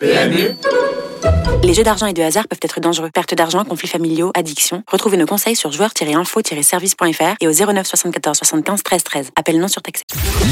PMU Les jeux d'argent et de hasard peuvent être dangereux. Perte d'argent, conflits familiaux, addiction. Retrouvez nos conseils sur joueurs-info-service.fr et au 09 74 75 13 13. Appel non surtaxé.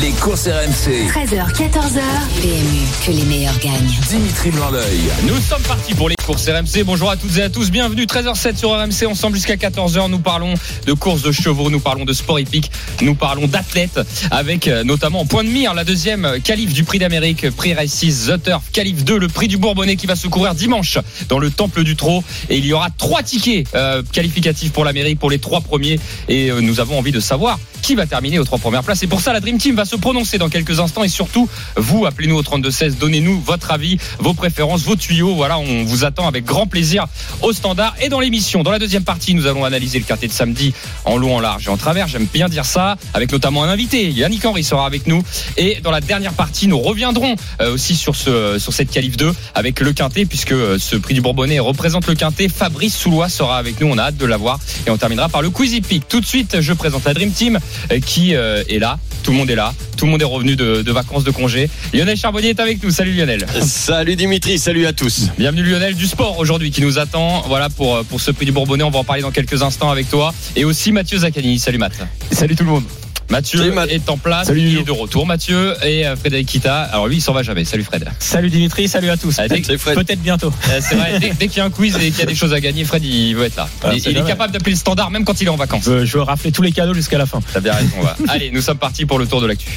Les courses RMC. 13h, 14h. PMU, que les meilleurs gagnent. Dimitri Blanc-L'œil. Nous sommes partis pour les courses RMC. Bonjour à toutes et à tous. Bienvenue 13h07 sur RMC. Ensemble jusqu'à 14h. Nous parlons de courses de chevaux. Nous parlons de sport hippique. Nous parlons d'athlètes avec euh, notamment en point de mire la deuxième qualif du prix d'Amérique. Prix Races The Turf. Qualif 2. Le prix du Bourbonnais qui va se courir dimanche dans le Temple du Trot. Et il y aura trois tickets euh, qualificatifs pour l'Amérique pour les trois premiers. Et euh, nous avons envie de savoir qui va terminer aux trois premières places. Et pour ça, la Dream Team va se prononcer dans quelques instants. Et surtout, vous, appelez-nous au 3216, donnez-nous votre avis, vos préférences, vos tuyaux. Voilà, on vous attend avec grand plaisir au standard et dans l'émission. Dans la deuxième partie, nous allons analyser le quartier de samedi en long, en large et en travers. J'aime bien dire ça, avec notamment un invité. Yannick Henry sera avec nous. Et dans la dernière partie, nous reviendrons euh, aussi sur, ce, sur cette qualif 2 avec le Quintet, puisque ce prix du Bourbonnais représente le Quintet. Fabrice Soulois sera avec nous. On a hâte de l'avoir. Et on terminera par le Quizy Peak. Tout de suite, je présente la Dream Team euh, qui euh, est là. Tout le monde est là. Tout le monde est revenu de, de vacances, de congé. Lionel Charbonnier est avec nous. Salut Lionel. Salut Dimitri, salut à tous. Bienvenue Lionel du sport aujourd'hui qui nous attend. Voilà pour, pour ce prix du Bourbonnais. On va en parler dans quelques instants avec toi. Et aussi Mathieu Zaccani. Salut Matt. Salut tout le monde. Mathieu Salut, est en place, Salut, il est de retour. Mathieu et euh, Frédéric Kita. Alors lui, il s'en va jamais. Salut Fred. Salut Dimitri, salut à tous. Ah. Peut-être bientôt. Euh, C'est vrai, dès, dès qu'il y a un quiz et qu'il y a des choses à gagner, Fred, il veut être là. Ah, il est capable d'appeler le standard même quand il est en vacances. Je, je veux rafler tous les cadeaux jusqu'à la fin. T'as bien raison. va. Allez, nous sommes partis pour le tour de l'actu.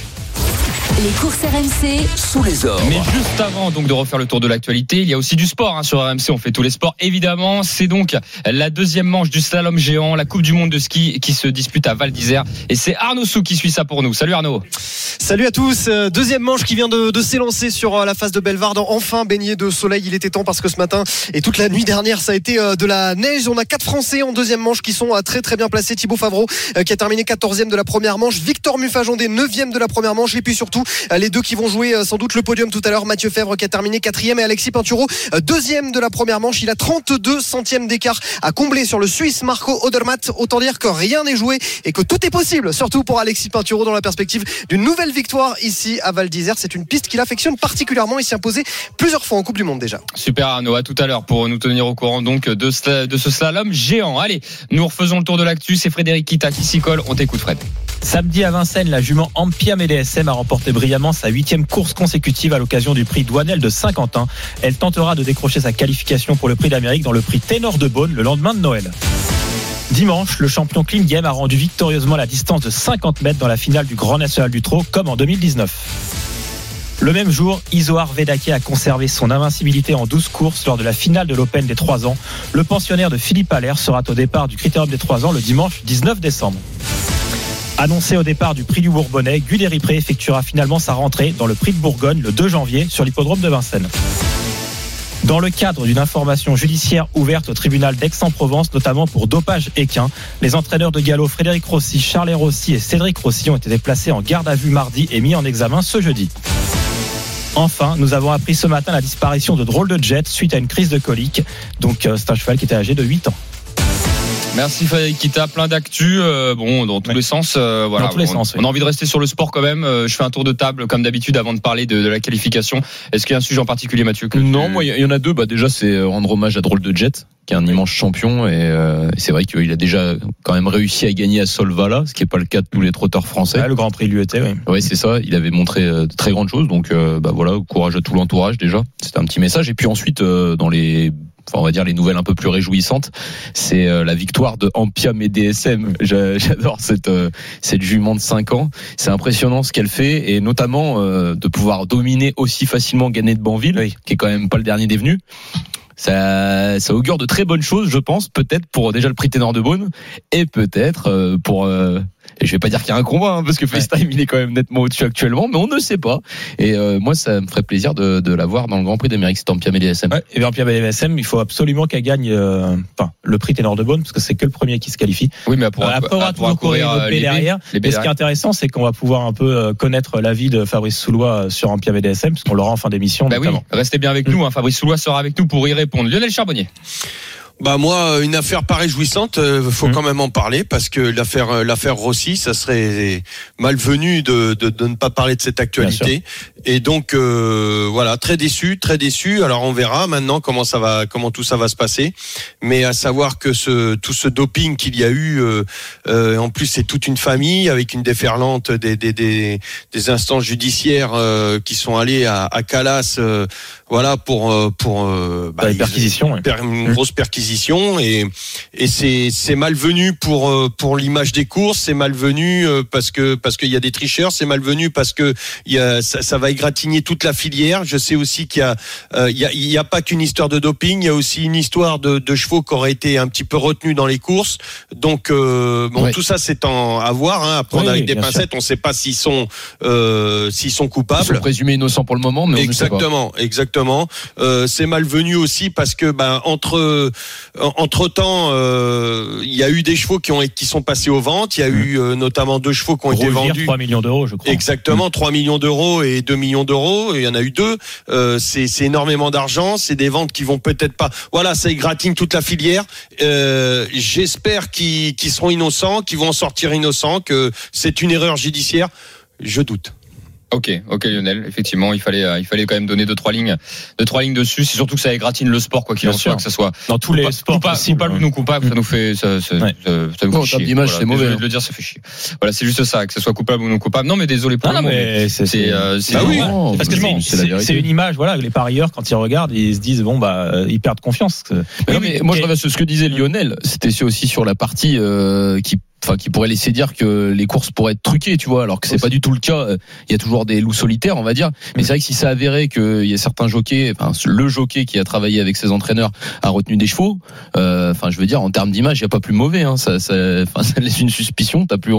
Les courses RMC, Sous les ordres. Mais juste avant donc de refaire le tour de l'actualité, il y a aussi du sport hein, sur RMC. On fait tous les sports, évidemment. C'est donc la deuxième manche du slalom géant, la Coupe du Monde de ski qui se dispute à Val d'Isère. Et c'est Arnaud Sou qui suit ça pour nous. Salut Arnaud. Salut à tous. Euh, Deuxième manche qui vient de, de s'élancer sur euh, la face de Belvarde. Enfin baigné de soleil. Il était temps parce que ce matin et toute la nuit dernière, ça a été euh, de la neige. On a quatre Français en deuxième manche qui sont très très bien placés. Thibaut Favreau qui a terminé 14e de la première manche. Victor Mufajondé 9e de la première manche. Et puis surtout les deux qui vont jouer euh, sans doute le podium tout à l'heure. Mathieu Fèvre qui a terminé 4e et Alexis Pinturo euh, deuxième de la première manche. Il a 32 centièmes d'écart à combler sur le Suisse Marco Odermatt. Autant dire que rien n'est joué et que tout est possible. Surtout pour Alexis Pinturo dans la perspective d'une nouvelle victoire ici à Val d'Isère. C'est une piste qu'il affectionne particulièrement. Il s'est imposé plusieurs fois en Coupe du Monde déjà. Super Arnaud, à tout à l'heure pour nous tenir au courant donc de, ce- de ce slalom géant. Allez, nous refaisons le tour de l'actu. C'est Frédéric Kita qui s'y colle. On t'écoute Fred. Samedi à Vincennes, la jument Ampia DSM a remporté brillamment sa huitième course consécutive à l'occasion du prix Douanel de Saint-Quentin. Elle tentera de décrocher sa qualification pour le prix d'Amérique dans le prix Ténor de Beaune le lendemain de Noël. Dimanche, le champion Clean a rendu victorieusement la distance de 50 mètres dans la finale du Grand National du Trot, comme en 2019. Le même jour, Isoar Vedake a conservé son invincibilité en 12 courses lors de la finale de l'Open des 3 ans. Le pensionnaire de Philippe Allaire sera au départ du Critérium des 3 ans le dimanche 19 décembre. Annoncé au départ du prix du Bourbonnais, Guy Desripré effectuera finalement sa rentrée dans le prix de Bourgogne le 2 janvier sur l'hippodrome de Vincennes. Dans le cadre d'une information judiciaire ouverte au tribunal d'Aix-en-Provence, notamment pour dopage équin, les entraîneurs de galop Frédéric Rossi, Charles Rossi et Cédric Rossi ont été placés en garde à vue mardi et mis en examen ce jeudi. Enfin, nous avons appris ce matin la disparition de Drôle de Jet suite à une crise de colique. Donc, euh, c'est un cheval qui était âgé de 8 ans. Merci Frédéric Kita, plein d'actu, euh, bon dans tous Ouais. les sens. euh, voilà, Dans tous les on, sens, oui. on a envie de rester sur le sport quand même. Euh, je fais un tour de table comme d'habitude avant de parler de, de la qualification. Est-ce qu'il y a un sujet en particulier, Mathieu que Non, tu- moi, il y en a deux. Bah, déjà, c'est rendre hommage à Drôle de Jet, qui est un immense champion. Et euh, c'est vrai qu'il a déjà quand même réussi à gagner à Solvala, ce qui n'est pas le cas de tous les trotteurs français. Ouais, le Grand Prix de l'UET, oui. Oui, c'est ça. Il avait montré euh, de très grandes choses. Donc, euh, bah voilà, courage à tout l'entourage déjà. C'était un petit message. Et puis ensuite, euh, dans les, enfin, on va dire les nouvelles un peu plus réjouissantes, c'est euh, la victoire de Ampiam et DSM. J'a- J'adore cette euh, cette jument de 5 ans. C'est impressionnant ce qu'elle fait et notamment euh, de pouvoir dominer aussi facilement Gannet de Banville, qui est quand même pas le dernier des venus. Ça, ça augure de très bonnes choses, je pense, peut-être pour déjà le prix Ténor de Beaune et peut-être euh, pour euh, Et je vais pas dire qu'il y a un combat, hein, parce que FaceTime, il est quand même nettement au-dessus actuellement, mais on ne sait pas. Et euh, moi, ça me ferait plaisir de, de l'avoir dans le Grand Prix d'Amérique, c'est en DSM. Ouais, et bien BDSM, il faut absolument qu'elle gagne euh, enfin, le prix Ténor de Beaune, parce que c'est que le premier qui se qualifie. Oui, mais elle pourra, Euh, pourra toujours courir courir, les euh, les derrière. les Et ce qui est intéressant, c'est qu'on va pouvoir un peu euh, connaître l'avis de Fabrice Soulois euh, sur Ampia BDSM, parce qu'on l'aura en fin d'émission. Bah oui, restez bien avec nous. Hein. Fabrice Soulois sera avec nous pour y répondre. Lionel Charbonnier. Bah moi, une affaire pas réjouissante, euh, faut Mhm. quand même en parler parce que l'affaire euh, l'affaire Rossi, ça serait malvenu de, de, de ne pas parler de cette actualité. Et donc euh, voilà, très déçu, très déçu. Alors on verra maintenant comment ça va, comment tout ça va se passer. Mais à savoir que ce tout ce doping qu'il y a eu, euh, euh, en plus c'est toute une famille avec une déferlante des des des, des instances judiciaires euh, qui sont allées à, à Calas, euh, voilà pour pour bah, ils- perquisition, ouais. per- une grosse perquisition et et c'est malvenu pour euh, pour l'image des courses, c'est malvenu euh, parce que parce qu'il y a des tricheurs, c'est malvenu parce que y a ça, ça va égratigner toute la filière. Je sais aussi qu'il y a euh, il y a il y a pas qu'une histoire de doping, il y a aussi une histoire de, de chevaux qui auraient été un petit peu retenus dans les courses. Donc euh, bon tout ça c'est à voir hein, à prendre Oui, avec des pincettes, on ne sait pas s'ils sont euh, s'ils sont Ils coupables. sont présumés innocents pour le moment, mais on ne sait pas. Exactement, exactement. Euh, c'est malvenu aussi parce que ben entre entre temps, il y a eu des chevaux qui ont qui sont passés aux ventes. Il y a eu euh, notamment deux chevaux qui ont été vendus. 3 millions d'euros, je crois. Exactement, 3 millions d'euros et 2 millions d'euros. Il y en a eu deux. Euh, c'est c'est énormément d'argent. C'est des ventes qui vont peut-être pas. Voilà, ça égratigne toute la filière. Euh, J'espère qu'ils qu'ils seront innocents, qu'ils vont en sortir innocents, que c'est une erreur judiciaire. Je doute. Ok, ok Lionel, effectivement, il fallait, euh, il fallait quand même donner deux trois lignes, deux trois lignes dessus. C'est surtout que ça égratigne le sport quoi qu'il Bien en soit, sûr. que ça soit Dans tous les Coupa- sports possibles. coupable ou non coupable, ça nous fait, ça, ça, Ouais. ça, ça nous Non, en fait termes chier. d'image, Voilà, c'est mauvais, désolé hein. de le dire, ça fait chier. Voilà, c'est juste ça, que ce soit coupable ou non coupable. Non, mais désolé pour Non, le non, mot, mais c'est c'est, euh, c'est Bah oui. Non, Parce que une image, voilà, les parieurs quand ils regardent, ils se disent bon bah euh, ils perdent confiance. Mais non, mais moi je reviens sur ce que disait Lionel. C'était aussi sur la partie euh, qui enfin qui pourrait laisser dire que les courses pourraient être truquées, tu vois, alors que c'est pas du tout le cas. Il y a toujours des loups solitaires, on va dire. Mais c'est vrai que si c'est avéré qu'il y a certains jockeys, enfin le jockey qui a travaillé avec ses entraîneurs a retenu des chevaux, euh, enfin je veux dire en termes d'image, il y a pas plus mauvais. Hein. Ça, ça, enfin, ça laisse une suspicion. T'as plus,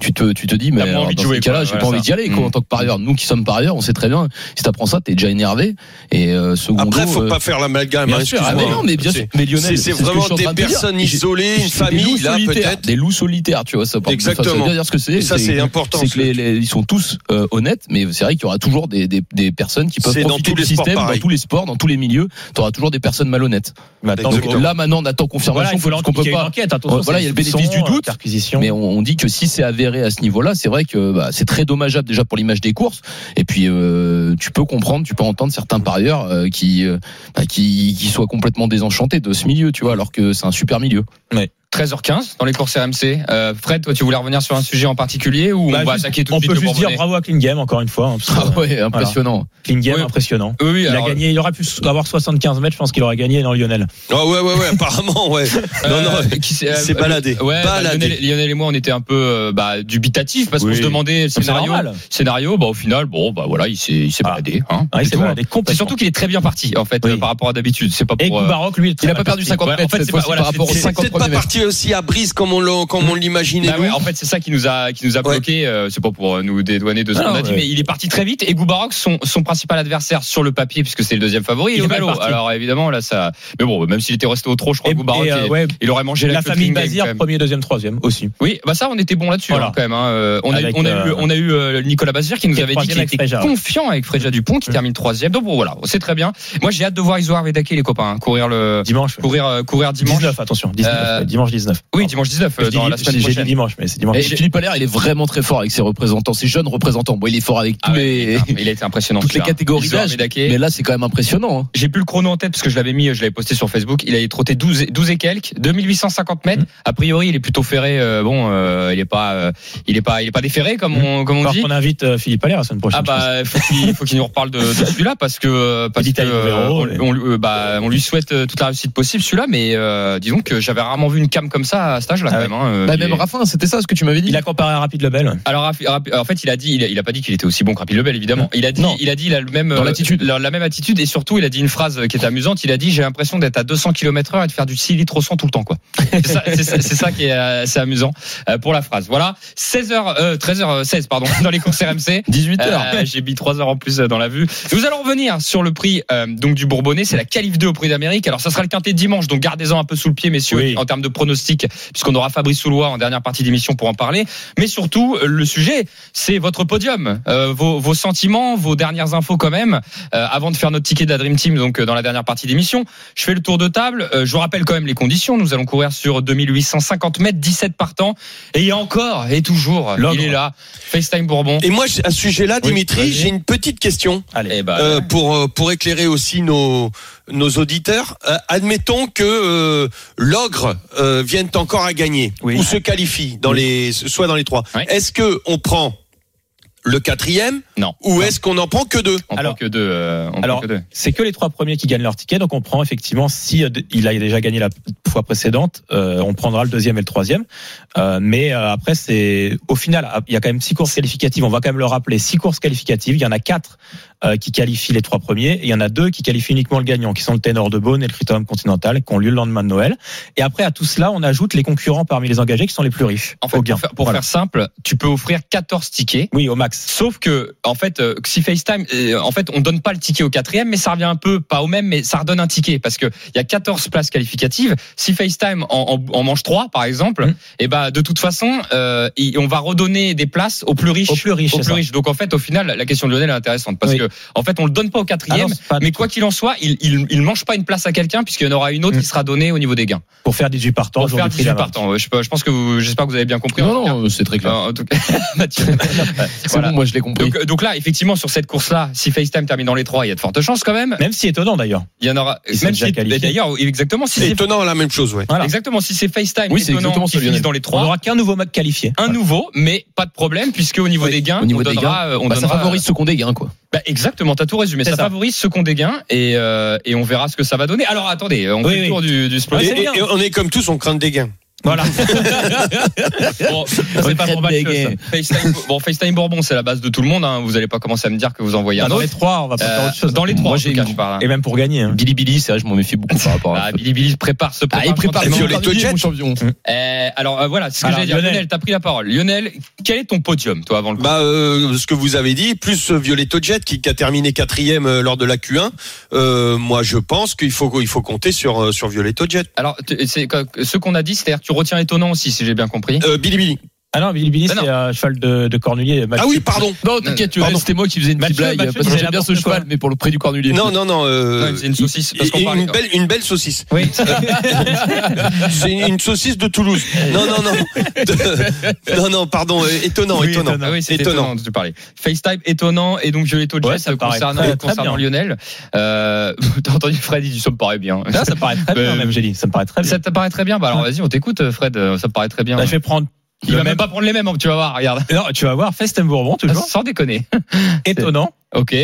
tu te, tu te dis, mais alors, dans ces cas-là, j'ai pas envie ça. d'y aller. Quoi, Mm. en tant que parieur, nous qui sommes parieurs, on sait très bien. Si t'apprends ça, t'es déjà énervé. Et euh, secondo, Après, faut euh, pas faire l'amalgame. Bien hein, sûr, ah, mais non, mais bien sûr, mais Lionel, c'est- vraiment des personnes isolées, une famille, là, peut-être. Des loups solitaires, tu vois, ça. parle- Exactement. Ça, ça veut dire ce que c'est. Et ça, c'est important, C'est que les, les- ils sont tous euh, honnêtes, mais c'est vrai qu'il y aura toujours des, des, des personnes qui peuvent C'est dans profiter tous du les sports système, dans tous les sports, dans tous les milieux. Tu auras toujours des personnes malhonnêtes. Maintenant, Donc Exactement. là, maintenant, on attend voilà, confirmation il faut parce qu'on peut Il y a une pas. enquête. attention, Voilà, il y a le bénéfice du soupçon, doute. Mais on, on dit que si c'est avéré à ce niveau-là, c'est vrai que bah, c'est très dommageable déjà pour l'image des courses. Et puis euh, tu peux comprendre, tu peux entendre certains parieurs euh, qui, euh, bah, qui qui soient complètement désenchantés de ce milieu, tu vois, alors que c'est un super milieu. 13h15 dans les courses RMC. Euh, Fred, toi, tu voulais revenir sur un sujet en particulier ou Bah, on va juste- attaquer tout de on suite peut le juste dire bravo à Clean Game encore une fois. hein, parce que, Ah ouais, impressionnant. Clean Game, Oui. impressionnant. Oui, oui, Il alors, a gagné, il aurait pu avoir 75 mètres, je pense qu'il aurait gagné dans Lionel. Ah ouais, ouais, ouais, apparemment, ouais. Non, non, Euh, qui il s'est euh, baladé. Ouais, bah. Lionel, Lionel et moi, on était un peu euh, bah, dubitatifs parce qu'on se demandait le scénario. Scénario, bah, au final, bon, bah voilà, il s'est, il s'est Ah. baladé. Hein, Ah, il c'est s'est tout, baladé complètement. C'est surtout qu'il est très bien parti, en fait, euh, par rapport à d'habitude. C'est pas Et pour. euh, Baroque, lui, Il a pas perdu 50 Ouais, mètres en fait, cette c'est fois-ci pas- par voilà, rapport aux c'est- C'est 50 peut-être pas premiers mètres. Aussi à brise comme on l'a- comme on l'imaginait. Bah ouais, en fait, c'est ça qui nous a qui nous a Ouais. bloqué. euh, c'est pas pour euh, nous dédouaner de ce qu'on a dit, ouais. mais il est parti très vite. Et Goubarox, son son principal adversaire sur le papier, puisque c'est le deuxième favori, il, est au. Alors évidemment, là, ça. Mais bon, même s'il était resté au trop, je crois Et- et, euh, il- ouais, il aurait mangé la de famille Bazir, premier, deuxième, troisième aussi. Oui, bah ça, on était bon là-dessus Voilà. hein, quand même. hein. On a, Avec, on a eu, on a eu Nicolas Bazir qui nous avait dit qu'il était confiant avec Fréja Dupont, qui termine troisième. Donc bon, voilà, c'est très bien. Moi, j'ai hâte de voir Isoar Vedake, les copains, hein, courir le, Dimanche. courir, courir dimanche. 19, attention. 19, ouais, dimanche 19. Oui, dimanche 19 euh, dans la semaine j'ai- J'ai dit prochaine. dimanche, mais c'est dimanche. Et Philippe Allaire, il est vraiment très fort avec ses représentants, ses jeunes représentants. Bon, il est fort avec tous Ah les, il a- il a été impressionnant. toutes les catégories d'âge. Mais là, c'est quand même impressionnant. hein. J'ai plus le chrono en tête parce que je l'avais mis, je l'avais posté sur Facebook. Il a trotté 12, et- 12 et quelques, 2850 mètres. A priori, il est plutôt ferré. euh, bon, euh, il est pas, euh, il est pas, il est pas déferré comme on, comme on Alors dit. qu'on invite euh, Philippe Allaire la semaine prochaine. Ah bah, faut qu'il faut qu'il nous reparle de, de celui-là parce que parce que euh, on, on euh, bah, on lui souhaite euh, toute la réussite possible celui-là, mais euh, disons que j'avais rarement vu une cam comme ça à cet âge-là Ah quand ouais. même. hein. Euh, Bah, il même est- Raffin, c'était ça ce que tu m'avais dit. Il a comparé à Rapide Lebel. alors en fait, il a dit, il a, il a pas dit qu'il était aussi bon que Rapid Lebel évidemment. Il a dit, Non. il a dit, il a le même Dans euh, l'attitude. la, la même attitude et surtout, il a dit une phrase qui était amusante. Il a dit, j'ai l'impression d'être à 200 km heure et de faire du 6 litres au 100 tout le temps quoi. C'est ça, qui est euh, assez amusant euh, pour la phrase. Voilà, 16h, euh, 13h16 pardon dans les courses RMC. 18 heures. Euh, J'ai mis 3 heures en plus euh, dans la vue. Nous allons revenir sur le prix euh, donc du Bourbonnais. C'est la Qualif 2 au prix d'Amérique. Alors ça sera le quintet de dimanche, donc gardez-en un peu sous le pied, messieurs, Oui. en termes de pronostics. Pronostic, puisqu'on aura Fabrice Soulois en dernière partie d'émission pour en parler. Mais surtout, le sujet, c'est votre podium, euh, vos, vos sentiments, vos dernières infos quand même, euh, avant de faire notre ticket de la Dream Team, donc euh, dans la dernière partie d'émission. Je fais le tour de table. Euh, je vous rappelle quand même les conditions. Nous allons courir sur 2850 mètres, 17 partants. Et il y a encore et toujours, L'ogre. il est là, FaceTime Bourbon. Et moi, à ce sujet-là, Dimitri, j'ai une petite question Allez. Pour pour éclairer aussi nos nos auditeurs. Euh, admettons que euh, l'ogre euh, vienne encore à gagner Oui. ou se qualifie dans les soit dans les trois. Oui. Est-ce que on prend le quatrième non. ou est-ce qu'on en prend que deux On Alors- prend que deux. euh, on prend Alors, que deux. c'est que les trois premiers qui gagnent leur ticket, donc on prend effectivement si euh, il a déjà gagné la fois précédente, euh, on prendra le deuxième et le troisième. Euh, mais euh, après, c'est au final, ah, il y a quand même six courses qualificatives. On va quand même le rappeler, six courses qualificatives. Il y en a quatre euh, qui qualifient les trois premiers, et il y en a deux qui qualifient uniquement le gagnant, qui sont le Ténor de Beaune et le Critérium Continental, qui ont lieu le lendemain de Noël. Et après, à tout cela, on ajoute les concurrents parmi les engagés qui sont les plus riches. En fait, au gain. pour, faire, pour Voilà. faire simple, tu peux offrir 14 tickets. oui, au max. Sauf que, en fait, euh, si FaceTime, euh, en fait, on donne pas le ticket au quatrième, mais ça revient un peu, pas au même, mais ça redonne un ticket parce que il y a 14 places qualificatives. Si FaceTime en, en, en mange 3, par exemple, Mhm. et ben, de toute façon, euh, on va redonner des places aux plus riches. Aux plus riches, Aux plus riches. Donc, en fait, au final, la question de Lionel est intéressante parce Oui. que, en fait, on le donne pas au quatrième, Ah non, mais quoi qu'il en soit, il, il, il mange pas une place à quelqu'un puisqu'il y en aura une autre Mhm. qui sera donnée au niveau des gains. Pour faire 18 partants, Pour faire du prix 18 d'Amérique. partants. Je, je pense que vous, j'espère que vous avez bien compris. Non, non, c'est très clair. En tout cas, Mathieu. C'est Voilà. bon, moi je l'ai compris. Donc, donc là, effectivement, sur cette course-là, si FaceTime termine dans les trois, il y a de fortes chances quand même. Même si étonnant d'ailleurs. Il y en aura. Même si, d'ailleurs, exactement, si C'est étonnant, la même chose, ouais. Voilà. exactement si c'est FaceTime, Oui, c'est étonnant, qui finissent dans les On trois. n'aura qu'un nouveau mec qualifié. Un nouveau, mais pas de problème puisque au niveau Oui, des gains, Au niveau on des donnera, euh, on Bah, ça favorise ceux qu'on des gains, quoi. Bah, exactement, t'as tout résumé. Ça, ça. favorise ceux qui ont des gains et euh, et on verra ce que ça va donner. Alors attendez, on fait le tour du, du on est comme tous, on craint des gains. Voilà. Bon, c'est pas pour. FaceTime, bon, FaceTime Bourbon, c'est la base de tout le monde. Hein. Vous allez pas commencer à me dire que vous envoyez un dans autre. les trois, on va pas faire Euh, autre chose. dans les trois, Moi, en j'ai tout cas, je parle. hein. Et même pour gagner. hein. Billy Billy, c'est vrai, je m'en méfie beaucoup par rapport à. Ah, Billy Billy prépare ce Ah, il prépare gentiment. Violet Violet Jet. champion. Euh, alors euh, voilà, ce que j'allais dire. Lionel. Lionel, t'as pris la parole. Lionel, quel est ton podium, toi, avant le coup Bah, euh, ce que vous avez dit, plus Violetto Jet qui, qui a terminé quatrième lors de la Q1. Euh, moi, je pense qu'il faut il faut compter sur sur Violetto Jet. Alors, c'est ce qu'on a dit, c'est-à-dire retiens étonnant aussi, si j'ai bien compris. Euh. Ah non, Billy, Ah c'est un cheval de, de Cornulier. Ah oui, pardon. Non, t'inquiète, c'était moi qui faisais une petite Mathieu, blague Mathieu parce que j'aime bien ce quoi. cheval, mais pour le prix du cornulier. Non, non, non. Euh, c'est une saucisse, parce qu'on et- parle- une belle une belle saucisse. Oui. C'est une, une saucisse de Toulouse. Non, non, non. De- non, non, pardon. euh, étonnant, Oui, étonnant. étonnant. Ah oui, c'est Étonnant. étonnant dont tu parlais. FaceTime étonnant et donc Violetto Ouais, paraît concernant, concernant bien. Lionel. Euh, T'as entendu Fred, il dit ça me paraît bien. Là, ça me paraît très bien, Euh, même, j'ai dit. Ça me paraît très bien. Ça te paraît très bien Bah alors vas-y, on t'écoute Fred, ça me paraît très bien. Là, je vais prendre. Il va même pas prendre les mêmes, tu vas voir, regarde. Non, tu vas voir, Festem Bourbon, toujours. Sans déconner. Étonnant. Ok.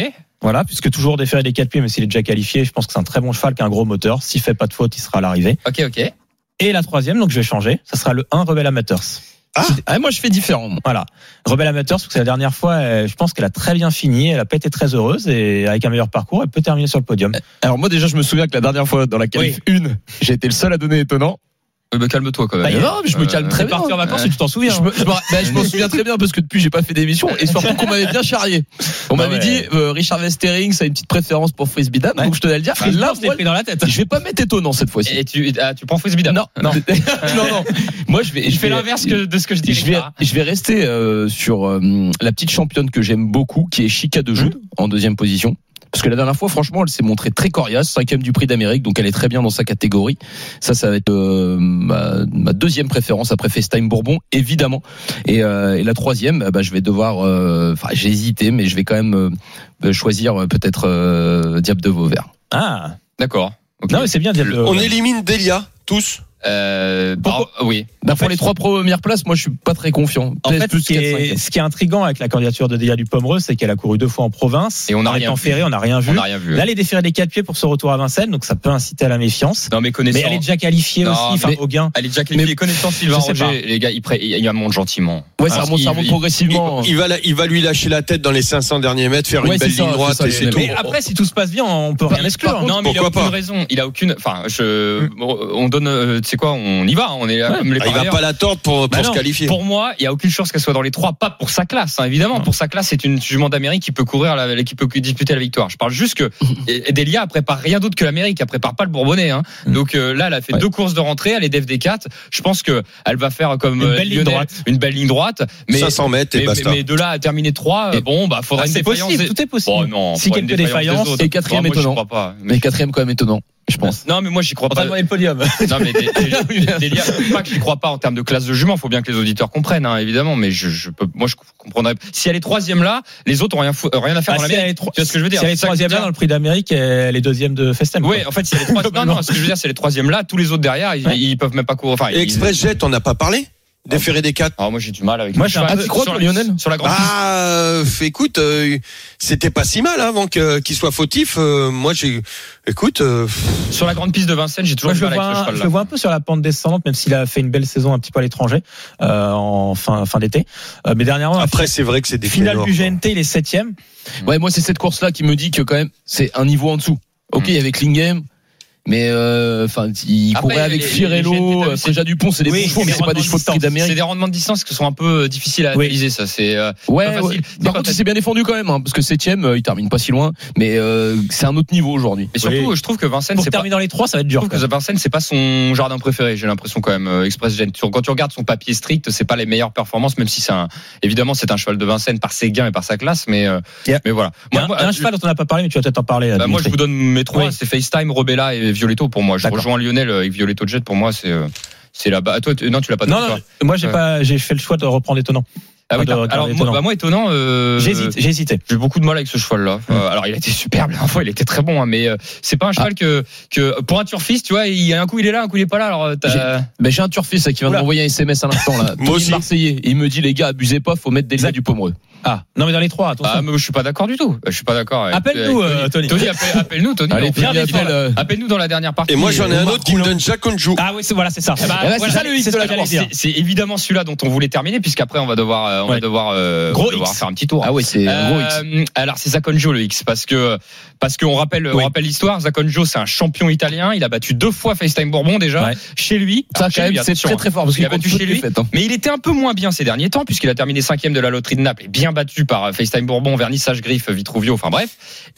Voilà, puisque toujours déféré des quatre pieds, mais s'il est déjà qualifié, je pense que c'est un très bon cheval qui a un gros moteur. S'il fait pas de faute, il sera à l'arrivée. Ok, ok. Et la troisième, donc je vais changer. Ça sera le 1 Rebel Amateurs. Ah, moi je fais différent. Voilà. Rebel Amateurs, parce que c'est la dernière fois, euh, je pense qu'elle a très bien fini. Elle a pas été très heureuse et avec un meilleur parcours, elle peut terminer sur le podium. Alors moi déjà je me souviens que la dernière fois dans la qualif 1, j'ai été le seul à donner étonnant. Euh, bah, calme-toi quand Bah, même. a- non, mais je me Euh, calme très bien. parti en vacances et tu t'en souviens. Je me- je me- bah, je m'en souviens très bien parce que depuis j'ai pas fait d'émission et surtout qu'on m'avait bien charrié. On Ah m'avait ouais. dit euh, Richard Westering ça a une petite préférence pour Frisbee Dan Ouais. donc je tenais à le dire. Frisbee, là l'ai moi, pris dans la tête. je vais pas mettre étonnant cette fois-ci. Et tu, ah, tu prends Frisbee Dan Non, non, non, non. Moi je vais, Je je fais l'inverse que- de ce que je dis. je vais, je vais rester euh, sur euh, la petite championne que j'aime beaucoup, qui est Chica de Jude, en deuxième position. Parce que la dernière fois, franchement, elle s'est montrée très coriace, cinquième du prix d'Amérique, donc elle est très bien dans sa catégorie. Ça, ça va être euh, ma, ma deuxième préférence après FaceTime Bourbon, évidemment. Et, euh, et la troisième, bah, je vais devoir, euh, enfin, j'ai hésité, mais je vais quand même euh, choisir peut-être euh, Diable de Vauvert. Ah. D'accord. Non, mais c'est bien d'y aller. On élimine Delia, tous. Euh, Pourquoi- bah, oui. Bah, pour fait, les trois premières places, moi, je suis pas très confiant. En fait, plus ce qui, est, ce qui est intriguant avec la candidature de Déa du Pomereux, c'est qu'elle a couru deux fois en province. Et on n'a En rien ferré, on n'a rien vu. On n'a rien vu. Là, elle est déférée des quatre pieds pour ce retour à Vincennes, donc ça peut inciter à la méfiance. Non, mais connaissant. Mais elle est déjà qualifiée Non, aussi, enfin, mais- au gain. Elle est déjà qualifiée. Mais- Connaissant Sylvain Roger, les gars, il, pré- il monte gentiment. Ouais, ça remonte, il- progressivement. Il va, la- il va lui lâcher la tête dans les 500 derniers mètres, faire Ouais, une belle ligne droite et c'est tout. Mais après, si tout se passe bien, on peut rien exclure. non, mais il a aucune raison. Il a aucune. Enfin, je. On donne. Sais quoi, on y va, on est là comme les Ah, il va pas la tordre pour, pour Bah se non, qualifier. Pour moi, il y a aucune chance qu'elle soit dans les trois, pas pour sa classe, hein, évidemment. Pour sa classe, c'est une jument d'Amérique qui peut courir la- qui peut disputer la victoire. Je parle juste que Delia elle prépare rien d'autre que l'Amérique, elle prépare pas le Bourbonnais. Hein. Mm. Donc euh, là, elle a fait Ouais. deux courses de rentrée, elle est DFD4. Je pense que elle va faire comme Une euh, belle ligne droite. une belle ligne droite. Mais 500 mètres et mais, basta. mais- de là à terminer trois, euh, Et- bon, bah faudra Ah, une c'est défaillance. possible, des- tout est possible. Oh non, Si quelques défaillance des défaillances, et quatrième j'y étonnant. crois pas. Mais quatrième quand même étonnant, je pense. Non, mais moi, j'y crois pas. le podium. Non mais Dé- Delia, Delia, pas que j'y crois pas en termes de classe de jument. Faut bien que les auditeurs comprennent, hein, évidemment. Mais je, je peux, moi, je comprendrais. Si elle est troisième là, les autres ont rien, fou- rien à faire Ah, dans si Tu vois ce que je veux dire? Si elle est troisième là dans le prix d'Amérique, elle est deuxième de Festem. Oui, en fait, si elle est troisième, non, non, ce que je veux dire, c'est les troisième là, tous les autres derrière, ils, Ouais. ils peuvent même pas courir. Enfin, Et ils- Express Jet, on n'a pas parlé Déféré des 4 Alors moi, j'ai du mal avec. Moi, j'ai un cheval. peu- tu crois, sur Lionel Sur la grande piste. Ah, euh, écoute, euh, c'était pas si mal hein, avant que- qu'il soit fautif. euh, moi, j'ai, écoute, euh, Sur la grande piste de Vincennes, j'ai toujours Moi, du je le, mal avec ce vois, je le vois un peu sur la pente descendante, même s'il a fait une belle saison un petit peu à l'étranger euh, en fin, fin d'été. Euh, mais dernièrement, après, c'est vrai que c'est des finale ténors, du. GNT, il est septième. Ouais, moi c'est cette course là qui me dit que quand même c'est un niveau en dessous. Ok, il y avait Klingem, mais euh, enfin il Après, courait avec Firello, GNT, euh, Dupont, c'est des Oui, bons chevaux, c'est mais c'est pas des chevaux de prix C'est d'Amérique. des rendements de distance qui sont un peu euh, difficiles à Oui. analyser. Ça, c'est. euh, Ouais, pas facile. ouais. Dis Par contre, il s'est bien défendu quand même, hein, parce que septième, euh, il termine pas si loin, mais euh, c'est un autre niveau aujourd'hui. Et surtout, je trouve que Vincennes, Pour c'est pas. terminer dans les trois, ça va être Je dur. trouve que Vincennes, c'est pas son jardin préféré. J'ai l'impression quand même. euh, Express Gen. Quand tu regardes son papier strict, c'est pas les meilleures performances, même si c'est un. Évidemment, c'est un cheval de Vincennes par ses gains et par sa classe, mais euh, Yeah. mais voilà. Moi, un, cheval dont on n'a pas parlé, mais tu vas peut-être en parler. bah, moi, je vous donne mes trois. C'est FaceTime, Robella et Violetto pour moi. Je rejoins Lionel avec Violetto Jet. Pour moi, c'est. euh, C'est là-bas. Ah, Toi, tu- non, tu l'as pas Non, non, moi j'ai Ouais. pas, j'ai fait le choix de reprendre étonnant. Ah oui, alors moi, étonnant. bah, moi étonnant. euh, J'hésite, j'ai hésité. J'ai beaucoup de mal avec ce cheval-là. Euh, alors, il a été superbe la fois, il était très bon, hein, mais euh, c'est pas un cheval que, que pour un turfiste, tu vois, il y a un coup il est là, un coup il est pas là. Alors, euh, t'as- Ben, j'ai un turfiste qui vient de m'envoyer un SMS à l'instant là. Moi aussi. Marseillais. Il me dit les gars, abusez pas, faut mettre des Exact. du pomereux. Ah, non mais dans les trois, attention. ah, mais je suis pas d'accord du tout. Je suis pas d'accord. avec- Appelle-nous, avec euh, Tony. Tony, appelle- appelle-nous, Tony. Allez, On fait Tony, bien appelle, euh, Appelle-nous dans la dernière partie. Et moi, j'en ai Euh, un Omar autre qui me donne Jaconjou. Ah oui, c'est voilà, c'est ça. Eh ben, Eh ben, c'est voilà, ça, le X c'est de ce la que j'allais course. dire. C'est c'est évidemment celui-là dont on voulait terminer, puisqu'après on va devoir, euh, on va Ouais. devoir, euh, Gros on va devoir X. faire un petit tour. Ah ouais, c'est un gros X. Euh, alors c'est Zaconjo le X parce que parce qu'on rappelle on Oui. rappelle l'histoire. Zaconjo c'est un champion italien. Il a battu deux fois FaceTime Bourbon déjà Ouais. chez lui. Ça, Alors, chez quand même, lui, c'est attention, très très fort parce Il qu'il a battu toutes chez les lui. fêtes, hein. Mais il était un peu moins bien ces derniers temps puisqu'il a terminé cinquième de la loterie de Naples et bien battu par euh, FaceTime Bourbon, Vernissage Griffe, Vitruvio. Enfin bref.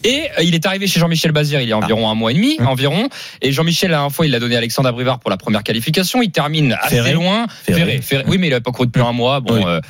Et euh, il est arrivé chez Jean-Michel Bazir il y a environ un mois et demi environ. Et Jean-Michel la fois il l'a donné à Alexandre Abrivard pour la première qualification. Il termine assez loin. Ferré. Ferré, Ferré. Oui mais il avait pas couru depuis un mois. Bon, Oui. euh,